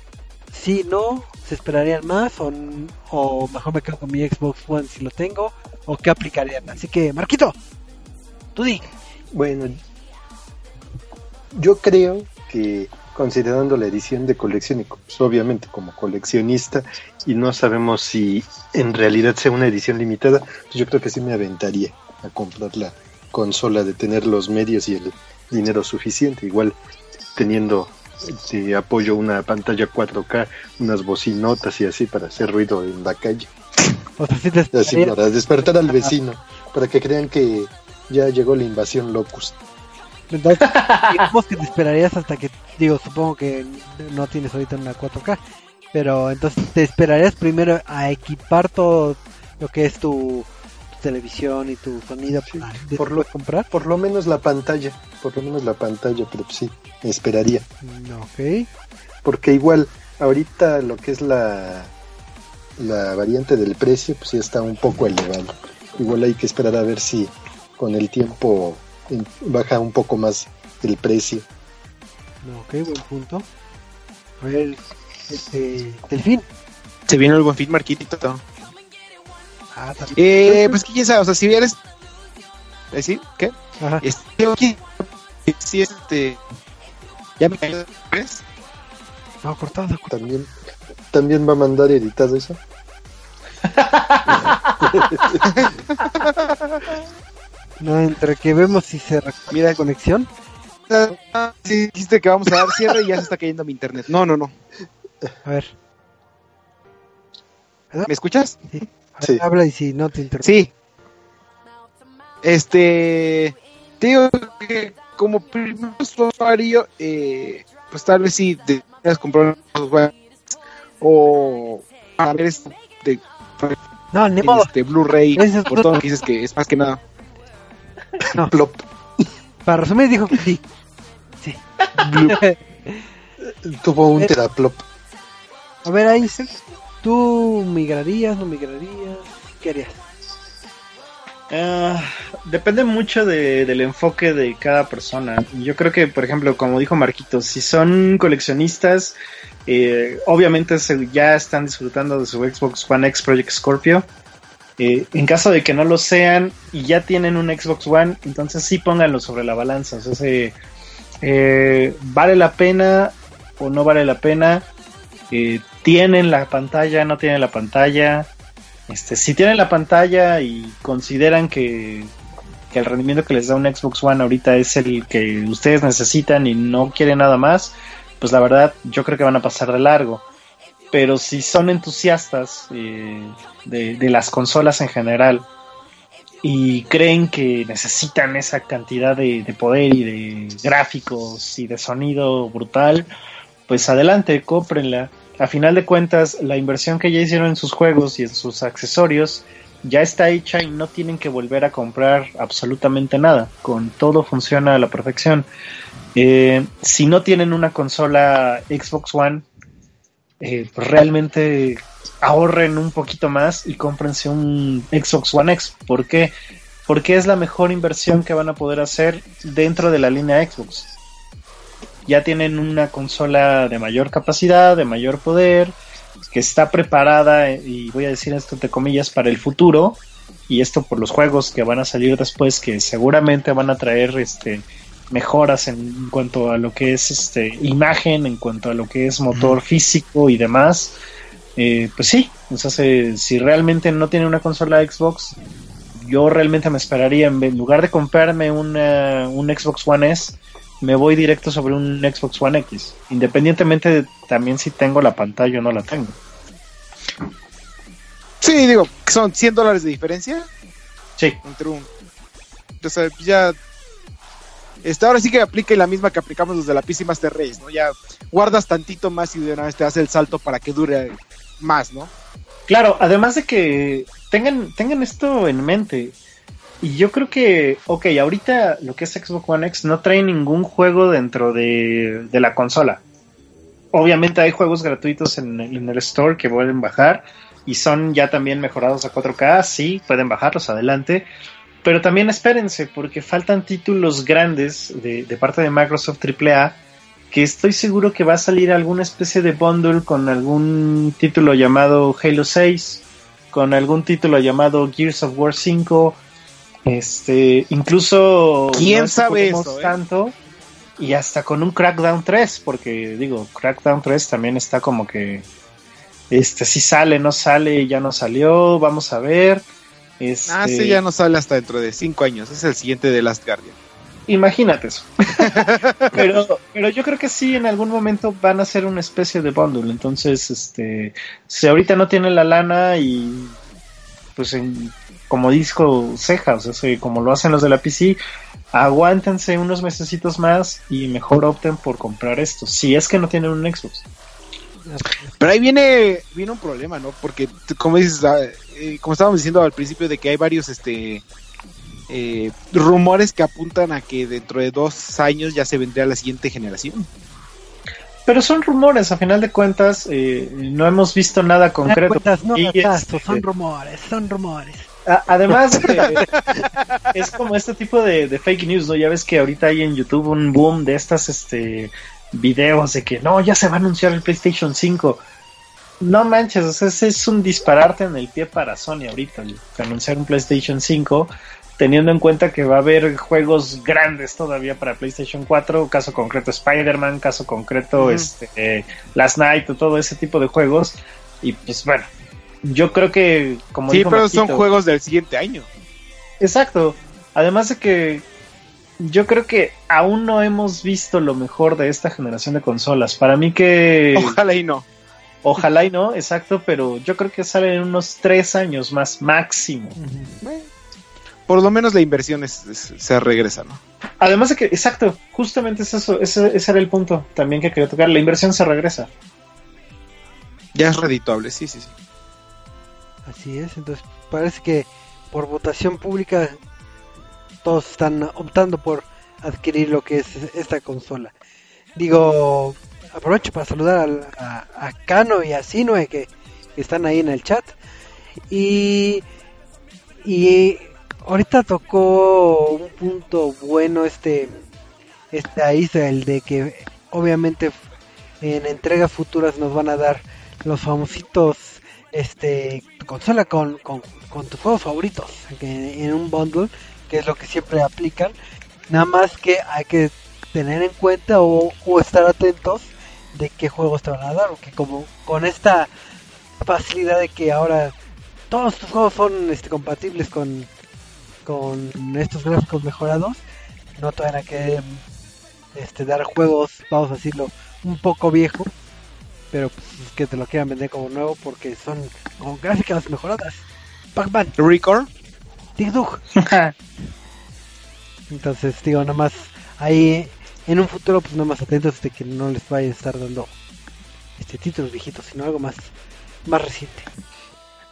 Si no, ¿se esperarían más? O, mejor me quedo con mi Xbox One si lo tengo? ¿O qué aplicarían? Así que, Marquito, tú di. Bueno, yo creo que considerando la edición de colección y pues, obviamente como coleccionista y no sabemos si en realidad sea una edición limitada, pues yo creo que sí me aventaría a comprar la consola de tener los medios y el dinero suficiente, igual teniendo de apoyo una pantalla 4K, unas bocinotas y así para hacer ruido en la calle, O sea, te así para despertar al vecino, para que crean que ya llegó la invasión locust. Entonces, digamos que te esperarías hasta que, digo, supongo que no tienes ahorita una 4K, pero entonces te esperarías primero a equipar todo lo que es tu televisión y tu sonido por lo- comprar. Por lo menos la pantalla, por lo menos la pantalla, pero pues sí, me esperaría. Mm, Ok. Porque igual, ahorita lo que es la, la variante del precio, pues ya está un poco elevado. Igual hay que esperar a ver si con el tiempo baja un poco más el precio. Ok, buen punto. A ver, este, Delfín. Se viene el buen fin, Marquitito. Ah, también. Eh, pues quién sabe, o sea, si vienes. ¿Decir? ¿Qué? Ajá. Este, aquí, si este. Ya me cayó ¿ves? No, cortado, cortado. También, también va a mandar editado eso. No, entre que vemos si se recupera Mira. la conexión. Ah, sí, dijiste que vamos a dar cierre y ya se está cayendo mi internet. No, no, no. A ver, ¿Me escuchas? ver, Sí. habla y si no te interrumpo. Sí. Este. Te digo que como primer usuario, eh, pues tal vez sí deberías comprar unos juegos o para ver esto de No, ni modo. este Blu-ray Esas por todo lo que dices que es más que nada. Plop. Para resumir, dijo que sí. Sí. Tuvo un Eh. teraplop. A ver, ahí, ¿tú migrarías, no migrarías? ¿Qué harías? Ah, depende mucho de- del enfoque de cada persona. Yo creo que, por ejemplo, como dijo Marquito, si son coleccionistas, eh, obviamente ya están disfrutando de su Xbox One X Project Scorpio. Eh, en caso de que no lo sean y ya tienen un Xbox One, entonces sí pónganlo sobre la balanza. O sea, se- eh, ¿vale la pena o no vale la pena? ¿Tienen la pantalla, no tienen la pantalla? Este, si tienen la pantalla y consideran que, que el rendimiento que les da un Xbox One ahorita es el que ustedes necesitan y no quieren nada más, pues la verdad yo creo que van a pasar de largo. Pero si son entusiastas eh, de, de las consolas en general y creen que necesitan esa cantidad de, de poder y de gráficos y de sonido brutal, pues adelante, cómprenla. A final de cuentas, la inversión que ya hicieron en sus juegos y en sus accesorios ya está hecha y no tienen que volver a comprar absolutamente nada. Con todo funciona a la perfección. Eh, si no tienen una consola Xbox One, eh, pues realmente ahorren un poquito más y cómprense un Xbox One X. ¿Por qué? Porque es la mejor inversión que van a poder hacer dentro de la línea Xbox ya tienen una consola de mayor capacidad, de mayor poder, que está preparada, eh, y voy a decir esto entre comillas, para el futuro, y esto por los juegos que van a salir después, que seguramente van a traer este mejoras en cuanto a lo que es este imagen, en cuanto a lo que es motor físico y demás. Eh, pues sí, O sea, si, si realmente no tiene una consola Xbox, yo realmente me esperaría, en en lugar de comprarme una- un Xbox One S, me voy directo sobre un Xbox One X, independientemente de también si tengo la pantalla o no la tengo. Sí, digo, que son 100 dólares de diferencia Sí, entre un. O sea, ya. Este, ahora sí que aplique la misma que aplicamos los de la PC Master Race, ¿no? Ya guardas tantito más y de una vez te hace el salto para que dure más, ¿no? Claro, además de que tengan, tengan esto en mente. Y yo creo que, ok, ahorita lo que es Xbox One X no trae ningún juego dentro de, de la consola. Obviamente hay juegos gratuitos en, en el store que pueden bajar y son ya también mejorados a 4K, sí, pueden bajarlos adelante. Pero también espérense, porque faltan títulos grandes de, de parte de Microsoft AAA que estoy seguro que va a salir alguna especie de bundle con algún título llamado Halo 6, con algún título llamado Gears of War 5, este, incluso ¿Quién no sabe eso, eh? tanto y hasta con un Crackdown 3, porque digo, Crackdown 3 también está como que este si sale, no sale, ya no salió, vamos a ver. Este, Ah, sí, ya no sale hasta dentro de 5 años. Es el siguiente de Last Guardian. Imagínate eso. pero, pero yo creo que sí, en algún momento van a ser una especie de bundle. Entonces, este, si ahorita no tiene la lana y, pues, en- como dijo Ceja, o sea, como lo hacen los de la PC, aguántense unos mesecitos más y mejor opten por comprar esto. Si es que no tienen un Xbox. Pero ahí viene, viene un problema, ¿no? Porque, como dices, ah, eh, como estábamos diciendo al principio, de que hay varios este eh, rumores que apuntan a que dentro de dos años ya se vendría la siguiente generación. Pero son rumores, a final de cuentas, eh, no hemos visto nada concreto. Cuentas, no Y, hagas caso, este, son rumores, son rumores. Además, de- es como este tipo de, de fake news, ¿no? Ya ves que ahorita hay en YouTube un boom de estas este, videos de que no, ya se va a anunciar el PlayStation 5. No manches, o sea, ese es un dispararte en el pie para Sony ahorita, anunciar un PlayStation 5, teniendo en cuenta que va a haber juegos grandes todavía para PlayStation 4, caso concreto Spider-Man, caso concreto este, eh, Last Night, o todo ese tipo de juegos. Y pues bueno, yo creo que como sí, dijo pero son juegos del siguiente año. Exacto. Además de que yo creo que aún no hemos visto lo mejor de esta generación de consolas. Para mí que Ojalá y no. ojalá y no, exacto, pero yo creo que sale en unos tres años más máximo. Por lo menos la inversión es- es- se regresa, ¿no? Además de que, exacto, justamente es eso, ese, ese era el punto también que quería tocar. La inversión se regresa. Ya es redituable, sí, sí, sí. Así es, entonces parece que por votación pública todos están optando por adquirir lo que es esta consola. Digo, aprovecho para saludar al- a, a Cano y a Sinue que, están ahí en el chat. Y, y ahorita tocó un punto bueno este, este ahí, el de que obviamente en entregas futuras nos van a dar los famositos este consola con, con, tus juegos favoritos que en un bundle que es lo que siempre aplican. Nada más que hay que tener en cuenta o, estar atentos de qué juegos te van a dar porque como con esta facilidad de que ahora todos tus juegos son este compatibles con con estos gráficos mejorados no te van a querer este dar juegos vamos a decirlo un poco viejo pero pues es que te lo quieran vender como nuevo porque son con gráficas mejoradas. Pac-Man, Record, Dig Dug. Entonces, digo, nada más ahí en un futuro, pues nada más atentos de que no les vaya a estar dando este títulos viejitos, sino algo más, más reciente.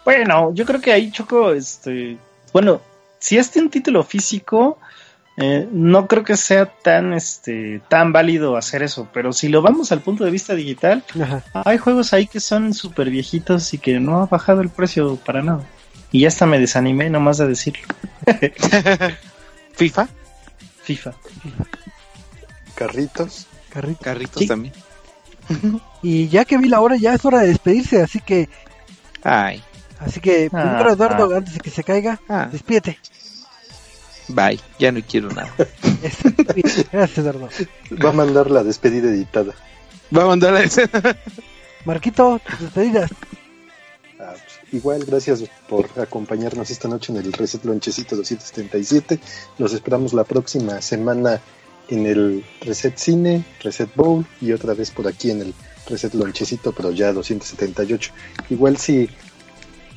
Bueno, yo creo que ahí Choco, este, bueno, si es un título físico, eh, no creo que sea tan, este, tan válido hacer eso. Pero si lo vamos al punto de vista digital, Ajá. hay juegos ahí que son súper viejitos y que no ha bajado el precio para nada. Y ya hasta me desanimé nomás de decirlo. FIFA, FIFA. Carritos. Carrito. carritos Sí. también. Y ya que vi la hora, ya es hora de despedirse, así que, Ay, así que Ah, primero Eduardo, ah. antes de que se caiga, ah, despídete. Bye, ya no quiero nada. Gracias, Eduardo. Va a mandar la despedida editada. Va a mandar a ese. Marquito, tus despedidas. Ah, pues, igual, gracias por acompañarnos esta noche en el Reset Lonchecito 277. Los esperamos la próxima semana en el Reset Cine, Reset Bowl y otra vez por aquí en el Reset Lonchecito, pero ya 278. Igual si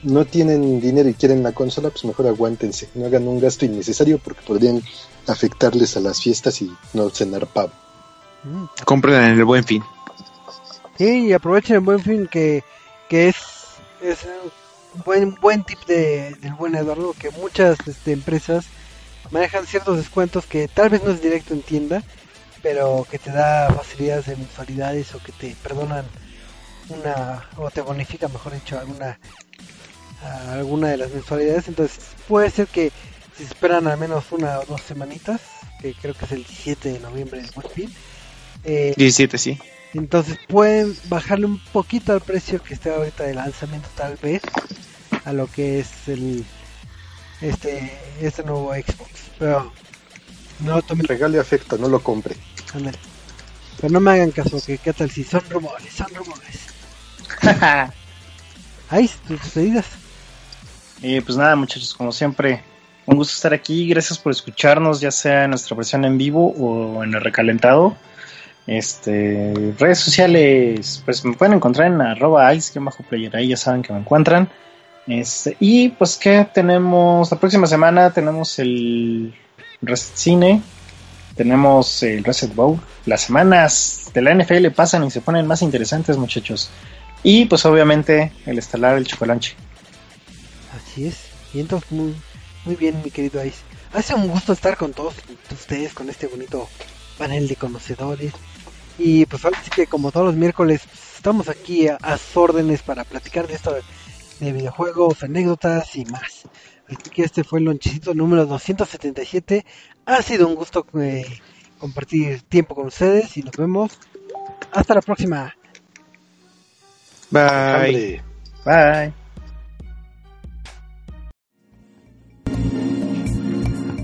no tienen dinero y quieren la consola, pues mejor aguántense, no hagan un gasto innecesario porque podrían afectarles a las fiestas y no cenar pavo. Mm. Compren en el buen fin. Sí, y aprovechen el buen fin que, que es, es un buen, buen tip de, del buen Eduardo, que muchas este, empresas manejan ciertos descuentos que tal vez no es directo en tienda, pero que te da facilidades de mensualidades o que te perdonan una, o te bonifica, mejor dicho, alguna, a alguna de las mensualidades. Entonces puede ser que si esperan al menos una o dos semanitas, que creo que es el 17 de noviembre del buen fin, eh, 17, sí. entonces pueden bajarle un poquito al precio que esté ahorita de lanzamiento tal vez a lo que es el este este nuevo Xbox. Pero no tomen Regale afecto, no lo compre. Pero no me hagan caso, que qué tal si son rumores, son rumores. Ahí tus despedidas. Pues nada, muchachos, como siempre, un gusto estar aquí. Gracias por escucharnos, ya sea en nuestra versión en vivo o en el recalentado. Este, redes sociales, pues me pueden encontrar en arroba ice-player, ahí ya saben que me encuentran. Este, y pues que tenemos, la próxima semana tenemos el Reset Cine, tenemos el Reset Bowl. Las semanas de la NFL pasan y se ponen más interesantes, muchachos. Y pues obviamente el estelar, el chocolanche. Así es. Y entonces muy, muy bien, mi querido Ice. Hace un gusto estar con todos ustedes, con este bonito panel de conocedores. Y pues ahora sí que como todos los miércoles pues, estamos aquí a, a sus órdenes para platicar de esto de, de videojuegos, anécdotas y más. Así que este fue el lonchecito número 277. Ha sido un gusto eh, compartir tiempo con ustedes y nos vemos. Hasta la próxima. Bye. Bye.